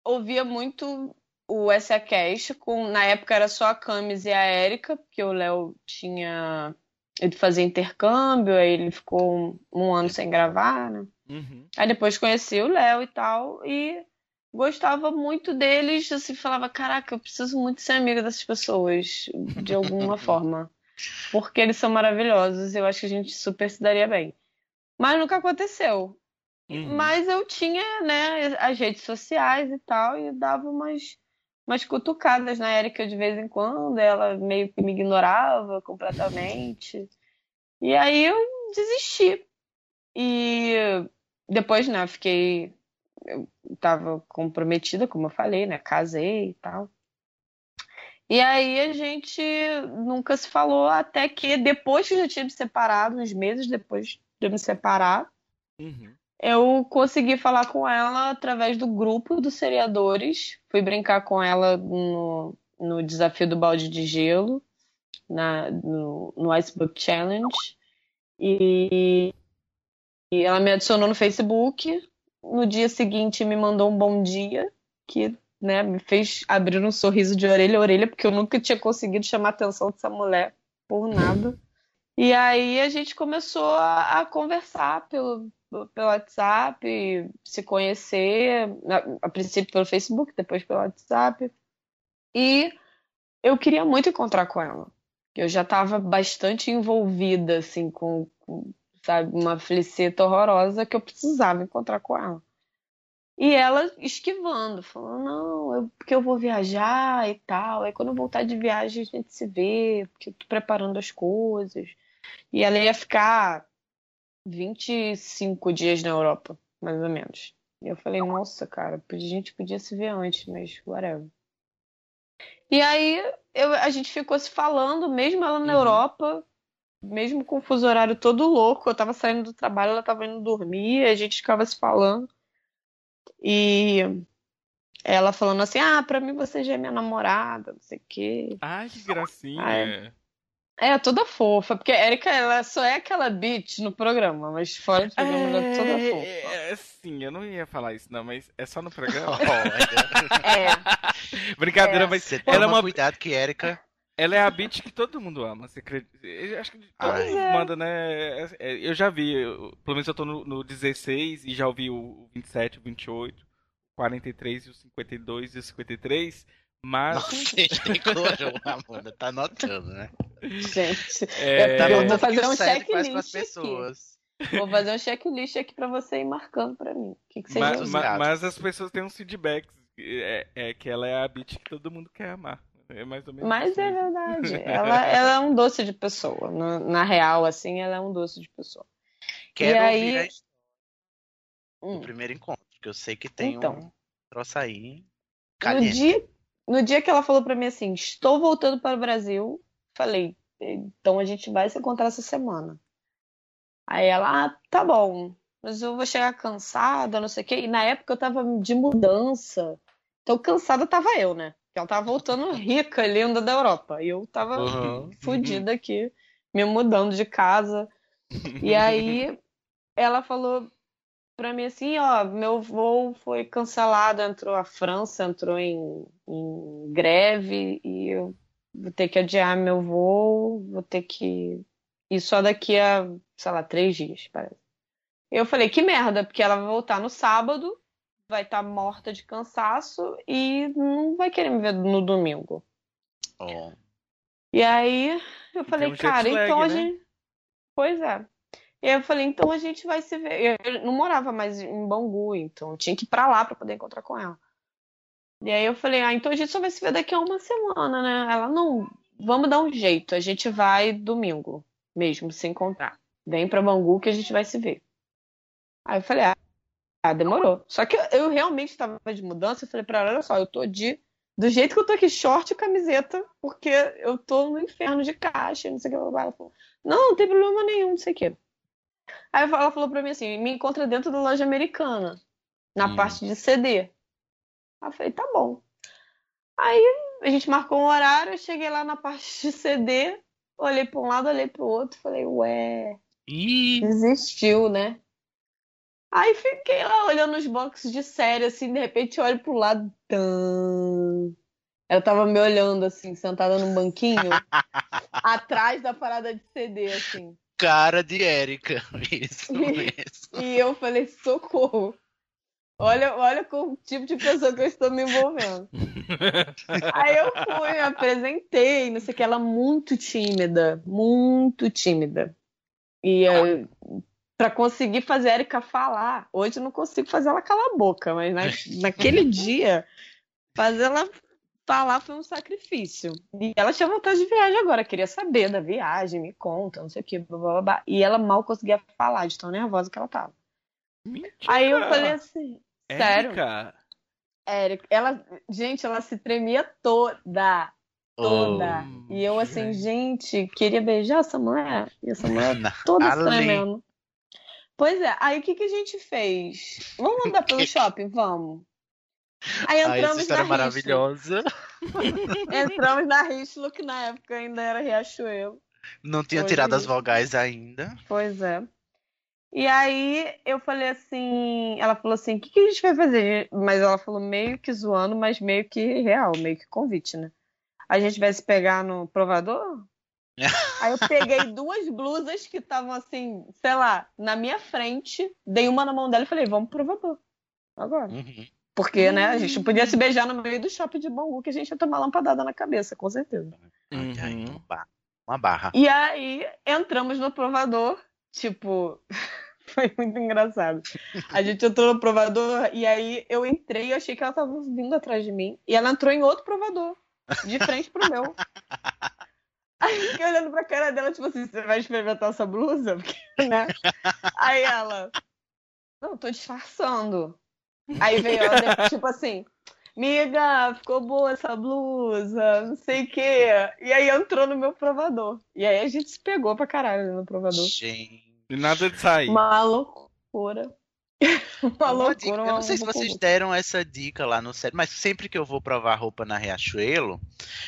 ouvia muito o SA Cash, com, na época era só a Camis e a Érica, porque o Léo tinha ido fazer intercâmbio, aí ele ficou um, um ano sem gravar, né? Uhum. Aí depois conheci o Léo e tal, e gostava muito deles, assim, falava, caraca, eu preciso muito ser amiga dessas pessoas, de alguma forma. Porque eles são maravilhosos, eu acho que a gente super se daria bem. Mas nunca aconteceu. Uhum. Mas eu tinha, né, as redes sociais e tal, e dava umas, umas cutucadas na Erika de vez em quando, ela meio que me ignorava completamente. E aí eu desisti. E depois, né, fiquei. Eu tava comprometida, como eu falei, né, casei e tal. E aí a gente nunca se falou, até que depois que eu já tinha me separado, uns meses depois de eu me separar, Uhum. eu consegui falar com ela através do grupo dos seriadores. Fui brincar com ela no, no desafio do balde de gelo, na, no, no Icebook Challenge. E, e ela me adicionou no Facebook. No dia seguinte me mandou um bom dia, que né, me fez abrir um sorriso de orelha a orelha, porque eu nunca tinha conseguido chamar a atenção dessa mulher por nada. E aí a gente começou a, a conversar pelo, pelo WhatsApp, se conhecer, a, a princípio pelo Facebook, depois pelo WhatsApp. E eu queria muito encontrar com ela. Eu já estava bastante envolvida, assim, com, com, sabe, uma feliceta horrorosa que eu precisava encontrar com ela. E ela esquivando, falando, não, eu, porque eu vou viajar e tal. Aí quando eu voltar de viagem a gente se vê, porque eu tô preparando as coisas. E ela ia ficar 25 dias na Europa, mais ou menos. E eu falei, nossa, cara, a gente podia se ver antes, mas whatever. E aí eu, a gente ficou se falando, mesmo ela na Uhum. Europa, mesmo com o fuso horário todo louco, eu tava saindo do trabalho, ela tava indo dormir, a gente ficava se falando. E ela falando assim, ah, pra mim você já é minha namorada, não sei o quê. Ai, que gracinha. Ai. É, toda fofa, porque a Erika, ela só é aquela bitch no programa, mas fora do programa ela é toda fofa. É, é, sim, eu não ia falar isso, não, mas é só no programa. É, Brincadeira, É. mas você ela é toma uma. cuidado que Érica. Ela é a bitch que todo mundo ama, você acredita? Eu acho que todo Ai. mundo manda, né? É, é, Eu já vi, eu- pelo menos eu tô no, no 16 e já ouvi o 27, o 28, o 43 e o 52 e o 53, mas. Nossa, gente, decorou, Amanda. Tá anotando, né? gente. é, Tá Eu vou que fazer o um checklist aqui. pessoas. Vou fazer um checklist aqui pra você ir marcando pra mim. O que, que você mas, já os ma- gatos. mas as pessoas têm uns feedbacks. É, é que ela é a bitch que todo mundo quer amar. É mais ou menos Mas isso é verdade. Ela, ela é um doce de pessoa. Na, na real, assim, ela é um doce de pessoa. Quero aí- ouvir a história Hum. do primeiro encontro, porque eu sei que tem Então. um troço aí. No dia, no dia que ela falou pra mim assim, estou voltando para o Brasil, falei, então a gente vai se encontrar essa semana. Aí ela, ah, tá bom, mas eu vou chegar cansada, não sei o quê. E na época eu tava de mudança, então cansada tava eu, né? Porque ela tava voltando rica, linda da Europa. E eu tava Uhum. fodida aqui, me mudando de casa. E aí ela falou, pra mim assim, ó, meu voo foi cancelado, entrou a França, entrou em, em greve e eu vou ter que adiar meu voo, vou ter que ir só daqui a, sei lá, três dias, parece. Eu falei, que merda, porque ela vai voltar no sábado, vai estar morta de cansaço e não vai querer me ver no domingo. Oh. E aí eu falei, um cara, lag, então a né? gente. Pois é. E aí eu falei, então a gente vai se ver. Eu não morava mais em Bangu, então eu tinha que ir pra lá pra poder encontrar com ela. E aí eu falei, ah, então a gente só vai se ver daqui a uma semana, né? Ela, não, vamos dar um jeito, a gente vai domingo mesmo se encontrar. Vem pra Bangu que a gente vai se ver. Aí eu falei, ah, ah, demorou. Só que eu, eu realmente tava de mudança, eu falei pra ela, olha só, eu tô de. Do jeito que eu tô aqui, short e camiseta, porque eu tô no inferno de caixa, não sei o que. Ela falou, não, não tem problema nenhum, não sei o que. Aí ela falou pra mim assim, me encontra dentro da loja americana, na Hum. parte de CD. Aí eu falei, tá bom. Aí a gente marcou um horário, eu cheguei lá na parte de CD, olhei pra um lado, olhei pro outro, falei, ué, Ih, desistiu, né? Aí fiquei lá olhando os boxes de série, assim, de repente eu olho pro lado. Tã... Ela tava me olhando, assim, sentada num banquinho, atrás da parada de CD, assim. cara de Érica. Isso mesmo. E eu falei, socorro. Olha, olha com o tipo de pessoa que eu estou me envolvendo. Aí eu fui, me apresentei, não sei o que, ela muito tímida, muito tímida. E eh, pra conseguir fazer a Erika falar, hoje eu não consigo fazer ela calar a boca, mas na- naquele dia, fazer ela falar foi um sacrifício. E ela tinha vontade de viagem agora, queria saber da viagem, me conta, não sei o que, blá, blá, blá. E ela mal conseguia falar, de tão nervosa que ela tava. Mentira. Aí eu falei assim, sério? Érica, Érica, ela, gente, ela se tremia toda, toda. Oh, e eu assim, gente. queria beijar essa mulher. E essa mulher toda se tremendo. Pois é, aí o que, que a gente fez? Vamos andar pelo shopping? Vamos. Aí Ah, entramos história é na maravilhosa. Entramos na Richelieu, que na época ainda era Riachuelo. Não tinha Hoje tirado as vogais ainda. Pois é. E aí eu falei assim, ela falou assim, o que, que a gente vai fazer? Mas ela falou meio que zoando, mas meio que real, meio que convite, né? A gente vai se pegar no provador? Aí eu peguei duas blusas que estavam assim, sei lá, na minha frente, dei uma na mão dela e falei, vamos pro provador. Agora. Uhum. Porque, né, a gente podia se beijar no meio do shopping de Bangu, que a gente ia tomar lampadada na cabeça, com certeza. Uhum. uma barra. Uma barra. E aí entramos no provador, tipo, foi muito engraçado. A gente entrou no provador e aí eu entrei e achei que ela tava vindo atrás de mim. E ela entrou em outro provador, de frente pro meu. Aí eu fiquei olhando pra cara dela, tipo assim, você vai experimentar essa blusa? Porque, né? Aí ela, não, tô disfarçando. Aí veio ela, tipo assim, Miga, ficou boa essa blusa, não sei o quê. E aí entrou no meu provador. E aí a gente se pegou pra caralho no provador. Gente. E nada de sair. Uma loucura. Uma Uma dica, loucura. eu não sei se vocês loucura. deram essa dica lá no set, mas sempre que eu vou provar roupa na Riachuelo,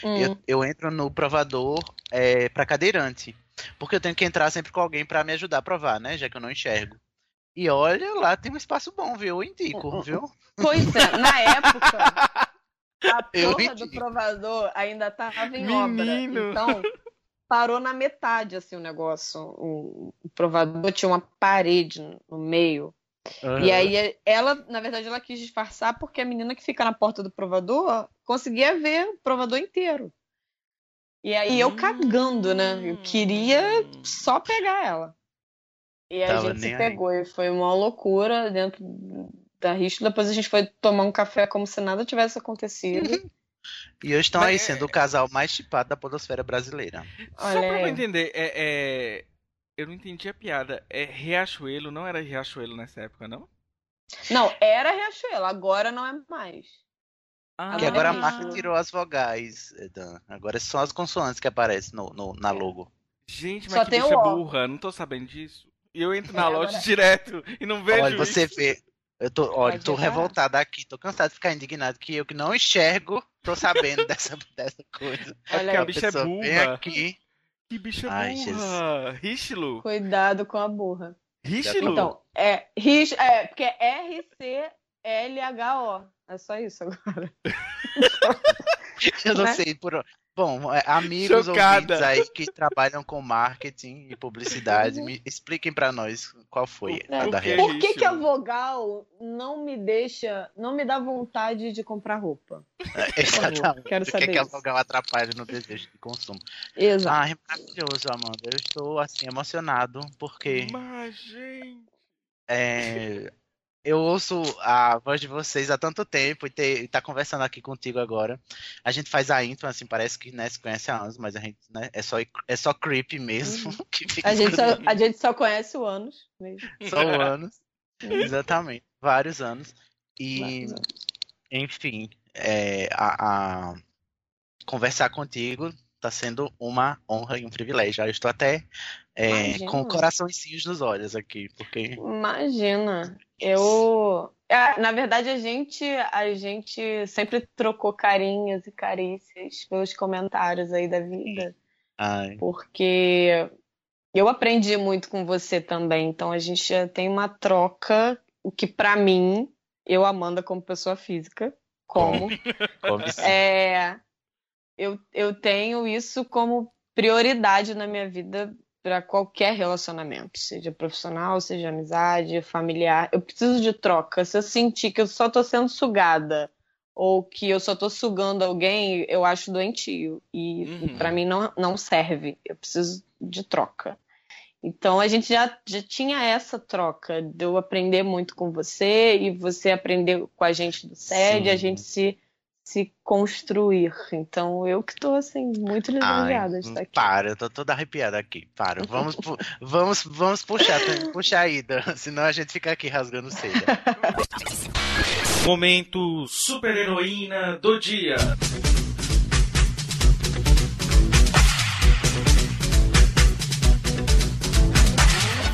Hum. eu, eu entro no provador é, para cadeirante. Porque eu tenho que entrar sempre com alguém pra me ajudar a provar, né? Já que eu não enxergo. E olha, lá tem um espaço bom, viu? Eu indico, viu? Pois é, na época, a porra do provador ainda tava em Menino. obra. Então, parou na metade, assim, o negócio. O, o provador tinha uma parede no meio. E aí, ela, na verdade, ela quis disfarçar porque a menina que fica na porta do provador conseguia ver o provador inteiro. E aí, eu cagando, né? Eu queria só pegar ela. E aí a Tava gente se nem aí. pegou e foi uma loucura dentro da Richo. Depois a gente foi tomar um café como se nada tivesse acontecido. E hoje estão aí sendo o casal mais chipado da podosfera brasileira. Só Olha pra eu entender, é, é- eu não entendi a piada. É Riachuelo, não era Riachuelo nessa época, não? Não, era Riachuelo, agora não é mais. Ah, Que agora a Riachuelo. marca tirou as vogais, Dan. Agora são as consoantes que aparecem no, no- na logo. Gente, Só mas que tem bicha burra, não tô sabendo disso. E eu entro É, na loja agora- direto e não vejo Olha, você isso. vê. Eu tô, olha, tô revoltada aqui, tô cansado de ficar indignado que eu que não enxergo, tô sabendo dessa, dessa coisa. É porque Olha a aí. bicha é pessoa vem burra. aqui. Que bicha Ai, burra. Richelo. Cuidado com a burra. Richelo? Então, é, Rich, é, porque é R-C-L-H-O. É só isso agora. Eu não Né? sei por. Bom, é, amigos Chocada. ouvintes aí que trabalham com marketing e publicidade, me expliquem pra nós qual foi a É, da que real. Por que, que a vogal não me deixa, não me dá vontade de comprar roupa? Exatamente. Quero o que, saber que a vogal atrapalha no desejo de consumo. Exato. Ah, é maravilhoso, Amanda. Eu estou assim emocionado porque Mas, gente. é, eu ouço a voz de vocês há tanto tempo e, ter, tá conversando aqui contigo agora. A gente faz a intro, assim, parece que né, se conhece há anos, mas a gente né, é, só, é só creep mesmo. que fica Uhum. A gente, só, a gente só conhece o anos mesmo. São anos. Exatamente. Vários anos. E, Vários anos. enfim, é, a, a- conversar contigo tá sendo uma honra e um privilégio. Eu estou até é, com coraçõezinhos nos olhos aqui, porque Imagina. Eu. é, na verdade, a gente, a gente sempre trocou carinhas e carícias pelos comentários aí da vida. ai, porque eu aprendi muito com você também, então a gente tem uma troca, o que pra mim, eu, Amanda, como pessoa física, como, como? Se- é, eu, eu tenho isso como prioridade na minha vida para qualquer relacionamento, seja profissional, seja amizade, familiar. Eu preciso de troca. Se eu sentir que eu só tô sendo sugada ou que eu só tô sugando alguém, eu acho doentio. E Uhum. para mim não, não serve. Eu preciso de troca. Então a gente já, já tinha essa troca de eu aprender muito com você e você aprender com a gente do SED, a gente se, se construir. Então eu que tô assim, muito lisonjeada de estar aqui. para, eu tô toda arrepiada aqui. Para, vamos, pu- vamos, vamos puxar, puxar aí, Dan, senão a gente fica aqui rasgando seda. Momento super heroína do dia.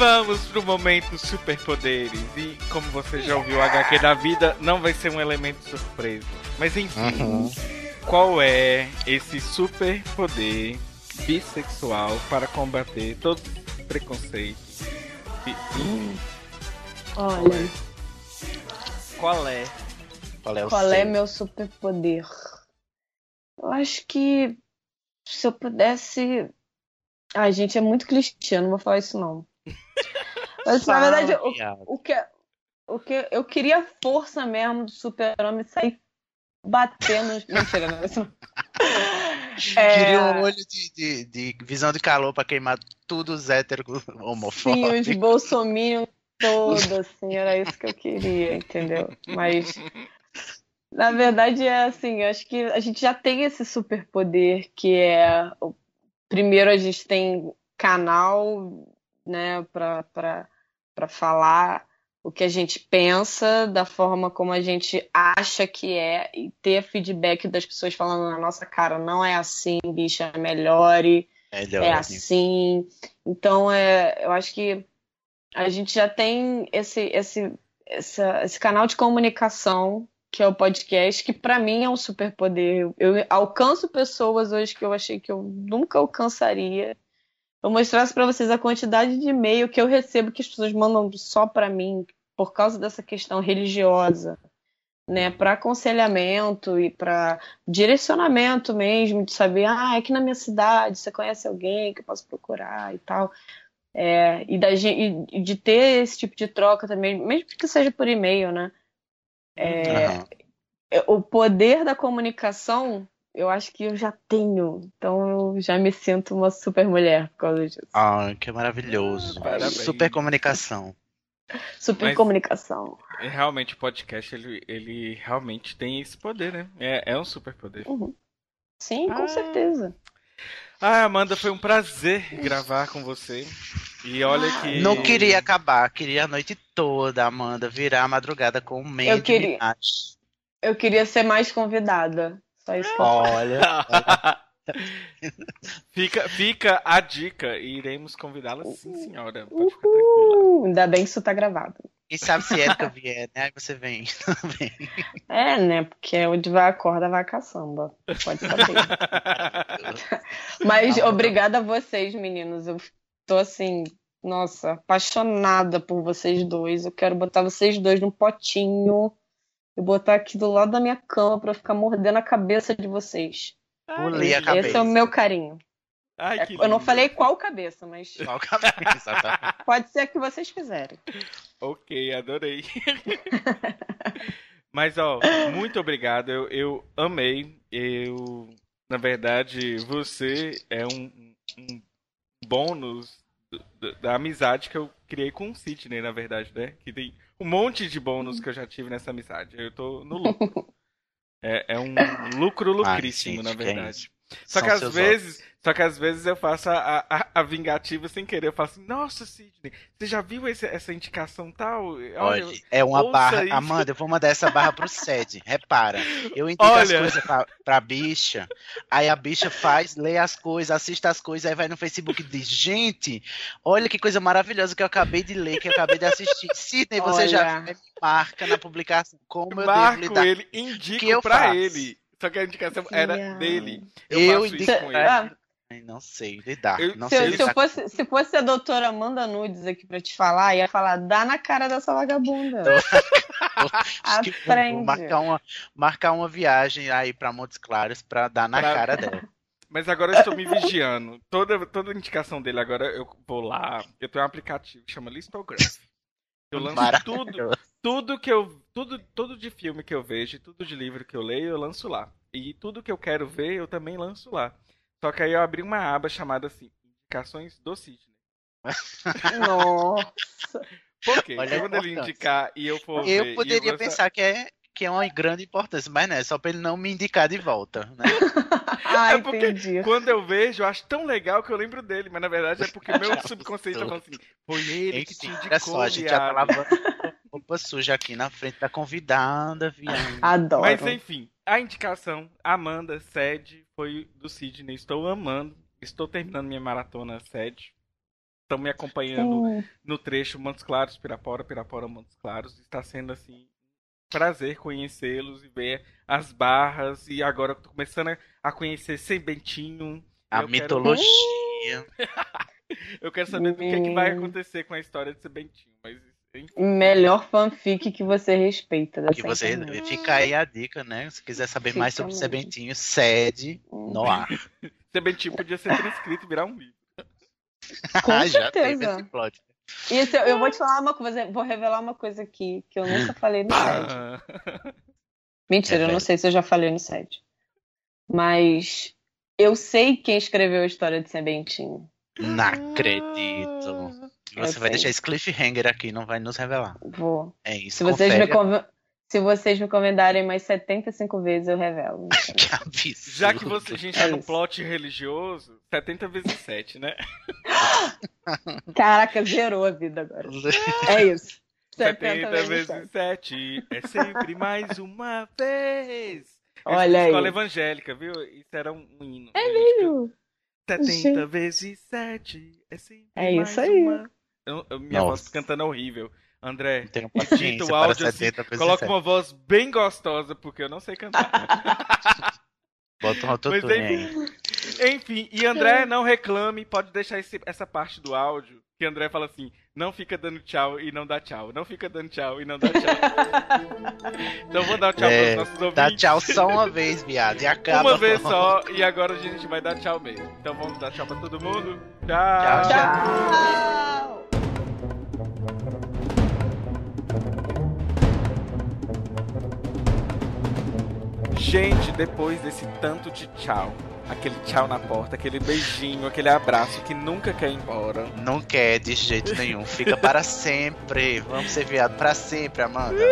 Vamos pro momento superpoderes. E como você já ouviu, o HQ da vida não vai ser um elemento surpresa. Mas enfim, Uhum. qual é esse superpoder bissexual para combater todos os preconceitos? Olha, qual é? Qual é o qual é meu superpoder? Eu acho que se eu pudesse. Ai, gente, é muito clichê, eu não vou falar isso não. Mas na verdade, o, o que, o que eu queria força mesmo do super-homem sair batendo. Mentira, não, isso não. É, Queria um olho de, de, de visão de calor pra queimar tudo os héteros Sim, os homofóbicos. bolsominions todos, assim, era isso que eu queria, entendeu? Mas, na verdade, é assim, eu acho que a gente já tem esse superpoder que é. Primeiro, a gente tem canal, né, pra falar o que a gente pensa, da forma como a gente acha que é, e ter feedback das pessoas falando na nossa cara, não é assim, bicha, melhore Melhor, é assim. assim. Então, é, eu acho que a gente já tem esse, esse, essa- esse canal de comunicação, que é o podcast, que para mim é um superpoder. Eu alcanço pessoas hoje que eu achei que eu nunca alcançaria. Eu mostrasse para vocês a quantidade de e-mail que eu recebo que as pessoas mandam só para mim por causa dessa questão religiosa, né, para aconselhamento e para direcionamento mesmo, de saber, ah, aqui na minha cidade você conhece alguém que eu posso procurar e tal. É, e, da, e de ter esse tipo de troca também, mesmo que seja por e-mail, né? É, é, o poder da comunicação, eu acho que eu já tenho. Então eu já me sinto uma super mulher por causa disso. Ai, que maravilhoso. Parabéns. Super comunicação. Super Mas- comunicação. É, Realmente, o podcast, ele, ele realmente tem esse poder, né? É, é um superpoder. Sim, com Ah. certeza. Ah, Amanda, foi um prazer gravar com você. E olha que. Não queria acabar, queria a noite toda, Amanda, virar a madrugada com um meio Eu de queria. Eu queria ser mais convidada. Só isso que eu Olha, fica, fica a dica. E iremos convidá-la, sim, senhora. Pode ficar tranquila. Ainda bem que isso tá gravado. quem sabe se Erika vier, né? Aí você vem também. É, né? Porque onde vai a corda, vai a caçamba. Pode saber. Mas Não, obrigada a vocês, meninos. Eu tô assim, nossa, apaixonada por vocês dois. Eu quero botar vocês dois num potinho e botar aqui do lado da minha cama pra ficar mordendo a cabeça de vocês. Pulei a Esse cabeça. é o meu carinho. Ai, É, eu não falei qual cabeça, mas Qual cabeça, tá? pode ser a que vocês quiserem. Ok, adorei. Mas, ó, muito obrigado. Eu, eu amei. Eu, na verdade, você é um, um bônus da, da amizade que eu criei com o Sidney, na verdade, né? Que tem um monte de bônus que eu já tive nessa amizade. Eu tô no lucro. É, é um lucro lucríssimo, gente, na é verdade. Só São que às vezes, só que às vezes eu faço a, a, a vingativa sem querer. Eu falo assim, nossa, Sidney, você já viu esse- essa indicação tal? Olha, é uma barra. isso. Amanda, eu vou mandar essa barra pro Sed. Repara. Eu indico as Olha. coisas pra, pra bicha. Aí a bicha faz, lê as coisas, assiste as coisas, aí vai no Facebook e diz: Gente, olha que coisa maravilhosa que eu acabei de ler, que eu acabei de assistir. Sidney, você já Olha. me marca na publicação. Como eu devo Marco lidar? ele, indico que eu pra faço? ele. Só que a indicação era Yeah. dele. Eu, Eu faço indico- isso com ele. Ah, Ai, Não sei lidar. Eu- não se, sei se lidar eu fosse, se fosse a doutora Amanda Nudes aqui pra te falar, ia falar, dá na cara dessa vagabunda. Aprende. marcar uma, marcar uma viagem aí pra Montes Claros pra dar na Pra- cara dela. Mas agora eu estou me vigiando. Toda, toda indicação dele agora eu vou lá. Eu tenho um aplicativo que chama Listograph. Eu lanço Maravilhoso. tudo, tudo que eu. Tudo, tudo de filme que eu vejo, tudo de livro que eu leio, eu lanço lá. E tudo que eu quero ver, eu também lanço lá. Só que aí eu abri uma aba chamada assim, Indicações do Sidney. Nossa. Por quê? Olha Porque a quando ele indicar e eu for ver, Eu e poderia gostar- pensar que é, que é uma grande importância, mas não é só pra ele não me indicar de volta, né? Ah, É porque entendi. Quando eu vejo, eu acho tão legal que eu lembro dele, mas na verdade é porque o meu subconsciente tá falando assim, foi ele que te Enfim, indicou, olha só, a gente já tá lavando roupa suja aqui na frente da convidada, viado. Adoro. Mas enfim, a indicação, Amanda, Sede, foi do Sidney. Estou amando. Estou terminando minha maratona Sede. Estão me acompanhando no trecho Montes Claros, Pirapora, Pirapora, Montes Claros. Está sendo assim prazer conhecê-los e ver as barras. E agora eu tô começando a- conhecer Sebentinho. A Eu quero- mitologia. Eu quero saber do que, é que vai acontecer com a história de Sebentinho. Mas enfim. melhor fanfic que você respeita. Que você internet. fica aí a dica, né? Se quiser saber mais Fica sobre o mesmo. Sebentinho, sede no ar. Sebentinho podia ser transcrito e virar um livro. Com Ah, Já teve certeza. esse plot. Isso, eu vou te falar uma coisa, vou revelar uma coisa aqui que eu nunca falei no site. Ah, Mentira, eu não sei se eu já falei no site. Mas eu sei quem escreveu a história de Sebentinho. Não acredito. Eu Você vai sei. deixar esse cliffhanger aqui, não vai nos revelar. Vou. É isso. Se vocês, me conv... se vocês me convidarem mais 75 vezes, eu revelo. Que absurdo. Já que você, a gente tá É no isso. plot religioso, 70 vezes 7, né? Caraca, zerou a vida agora. É isso. 70 vezes vezes sete. 7 é sempre mais uma vez. Olha estudei aí. escola evangélica, viu? Isso era um, um hino. É mesmo? 70 Gente. vezes 7 é sempre É mais isso aí. uma. Eu- eu- minha voz Nossa. cantando é horrível. André, Não tenho edita o para áudio assim, 70 vezes coloca 7. uma voz bem gostosa, porque eu não sei cantar. Bota um autotune enfim. aí. Enfim, e André, não reclame, pode deixar esse- essa parte do áudio, que André fala assim, não fica dando tchau e não dá tchau, não fica dando tchau e não dá tchau. então vou dar tchau É, pros nossos ouvintes. Dá tchau só uma vez, viado, e acaba. Uma vez só, e agora a gente vai dar tchau mesmo. Então vamos dar tchau pra todo mundo. Tchau. Tchau, tchau. Gente, depois desse tanto de tchau, aquele tchau na porta, aquele beijinho, aquele abraço que nunca quer ir embora. Não quer de jeito nenhum. Fica para sempre. Vamos ser viado para sempre, Amanda.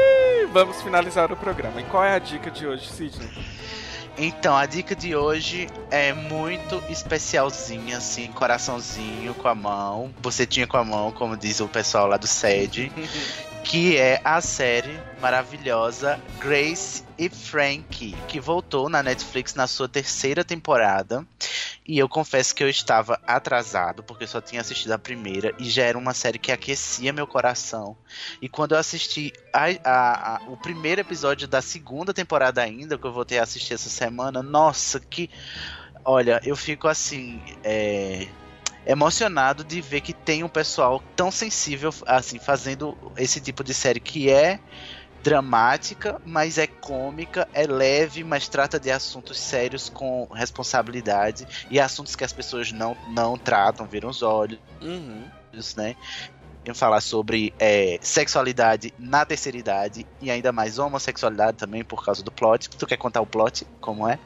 Vamos finalizar o programa. E qual é a dica de hoje, Sidney? Então, a dica de hoje é muito especialzinha, assim, coraçãozinho com a mão. Você tinha com a mão, como diz o pessoal lá do SED. que é a série maravilhosa Grace e Frankie, que voltou na Netflix na sua terceira temporada. E eu confesso que eu estava atrasado, porque eu só tinha assistido a primeira, e já era uma série que aquecia meu coração. E quando eu assisti a- a- a- o primeiro episódio da segunda temporada ainda, que eu voltei a assistir essa semana, nossa, que. Olha, eu fico assim. é, emocionado de ver que tem um pessoal tão sensível, assim, fazendo esse tipo de série que é dramática, mas é cômica, é leve, mas trata de assuntos sérios com responsabilidade e assuntos que as pessoas não, não tratam, viram os olhos, Uhum. né? Falar sobre é, sexualidade na terceira idade e ainda mais homossexualidade também por causa do plot. Tu quer contar o plot? Como é?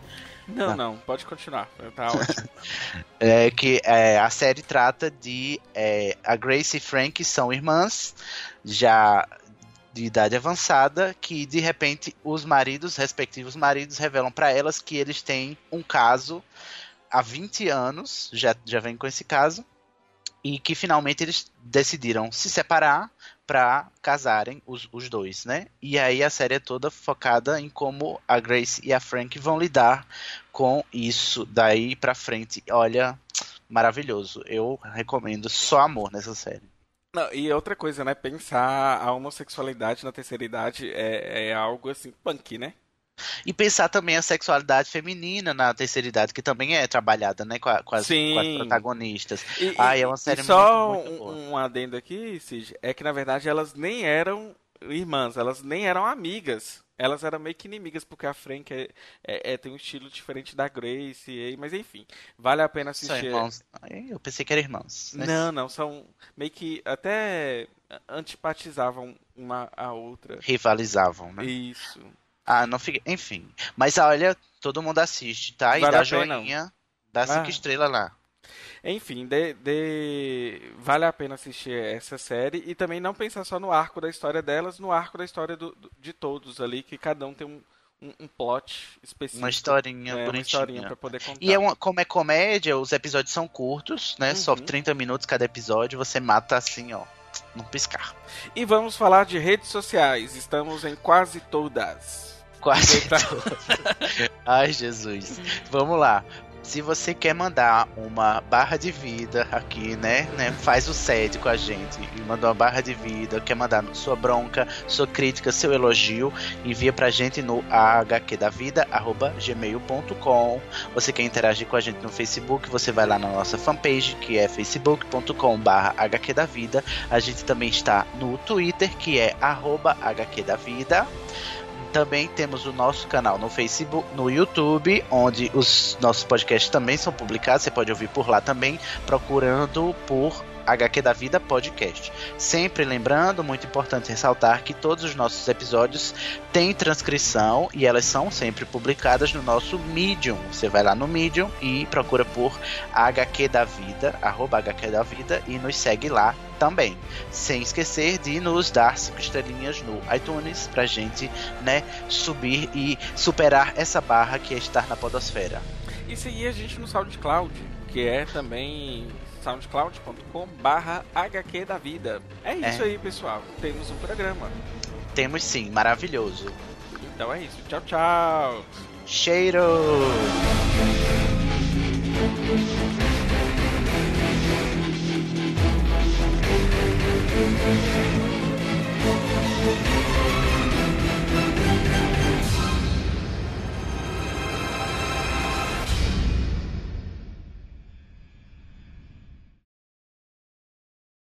Não, Não. não, pode continuar. Tá ótimo. É que é, a série trata de é, a Grace e Frank são irmãs, já de idade avançada, que de repente os maridos, respectivos maridos, revelam para elas que eles têm um caso há 20 anos, já, já vem com esse caso, e que finalmente eles decidiram se separar para casarem os, os dois, né? E aí a série é toda focada em como a Grace e a Frank vão lidar com isso daí pra frente. Olha, maravilhoso. Eu recomendo só amor nessa série. Não, e outra coisa, né? Pensar a homossexualidade na terceira idade é, é algo assim, punk, né? E pensar também a sexualidade feminina na terceira idade, que também é trabalhada, né, com, a- com as, com as protagonistas. E, Ah, é uma série só muito, muito um, um adendo aqui, Cid, é que na verdade elas nem eram irmãs, elas nem eram amigas. Elas eram meio que inimigas, porque a Frank é, é- é- tem um estilo diferente da Grace, e- mas enfim, vale a pena São assistir. irmãos. Ai, Eu pensei que eram irmãos. Não, não, são meio que até antipatizavam uma a outra. Rivalizavam, né? Isso. Ah, não fica. Enfim. Mas olha, todo mundo assiste, tá? E Vale dá joinha, dá cinco Ah. estrelas lá. Enfim, de, de- vale a pena assistir essa série e também não pensar só no arco da história delas, no arco da história do- do- de todos ali, que cada um tem um, um, um plot específico. Uma historinha é, uma bonitinha. historinha pra poder contar. E é uma, como é comédia, os episódios são curtos, né? Só Uhum. 30 minutos cada episódio, você mata assim, ó, num piscar. E vamos falar de redes sociais. Estamos em quase todas. Quase. Eita. Ai, Jesus. Vamos lá. Se você quer mandar uma barra de vida aqui, né, né, faz o sede com a gente e manda uma barra de vida, quer mandar sua bronca, sua crítica, seu elogio, envia pra gente no hqdavida@gmail.com. Você quer interagir com a gente no Facebook, você vai lá na nossa fanpage, que é facebook.com/hqdavida. A gente também está no Twitter, que é arroba hqdavida. Também temos o nosso canal no Facebook, no YouTube, onde os nossos podcasts também são publicados. Você pode ouvir por lá também, procurando por HQ da Vida Podcast. Sempre lembrando, muito importante ressaltar que todos os nossos episódios têm transcrição e elas são sempre publicadas no nosso Medium. Você vai lá no Medium e procura por HQ da Vida, arroba HQ da Vida e nos segue lá também. Sem esquecer de nos dar cinco estrelinhas no iTunes pra gente, né, subir e superar essa barra que é estar na podosfera. E seguir a gente no SoundCloud, que é também soundcloud.com barra HQ da Vida. É isso é. aí, pessoal. Temos um programa. Temos sim, maravilhoso. Então é isso. Tchau, tchau. Cheiro!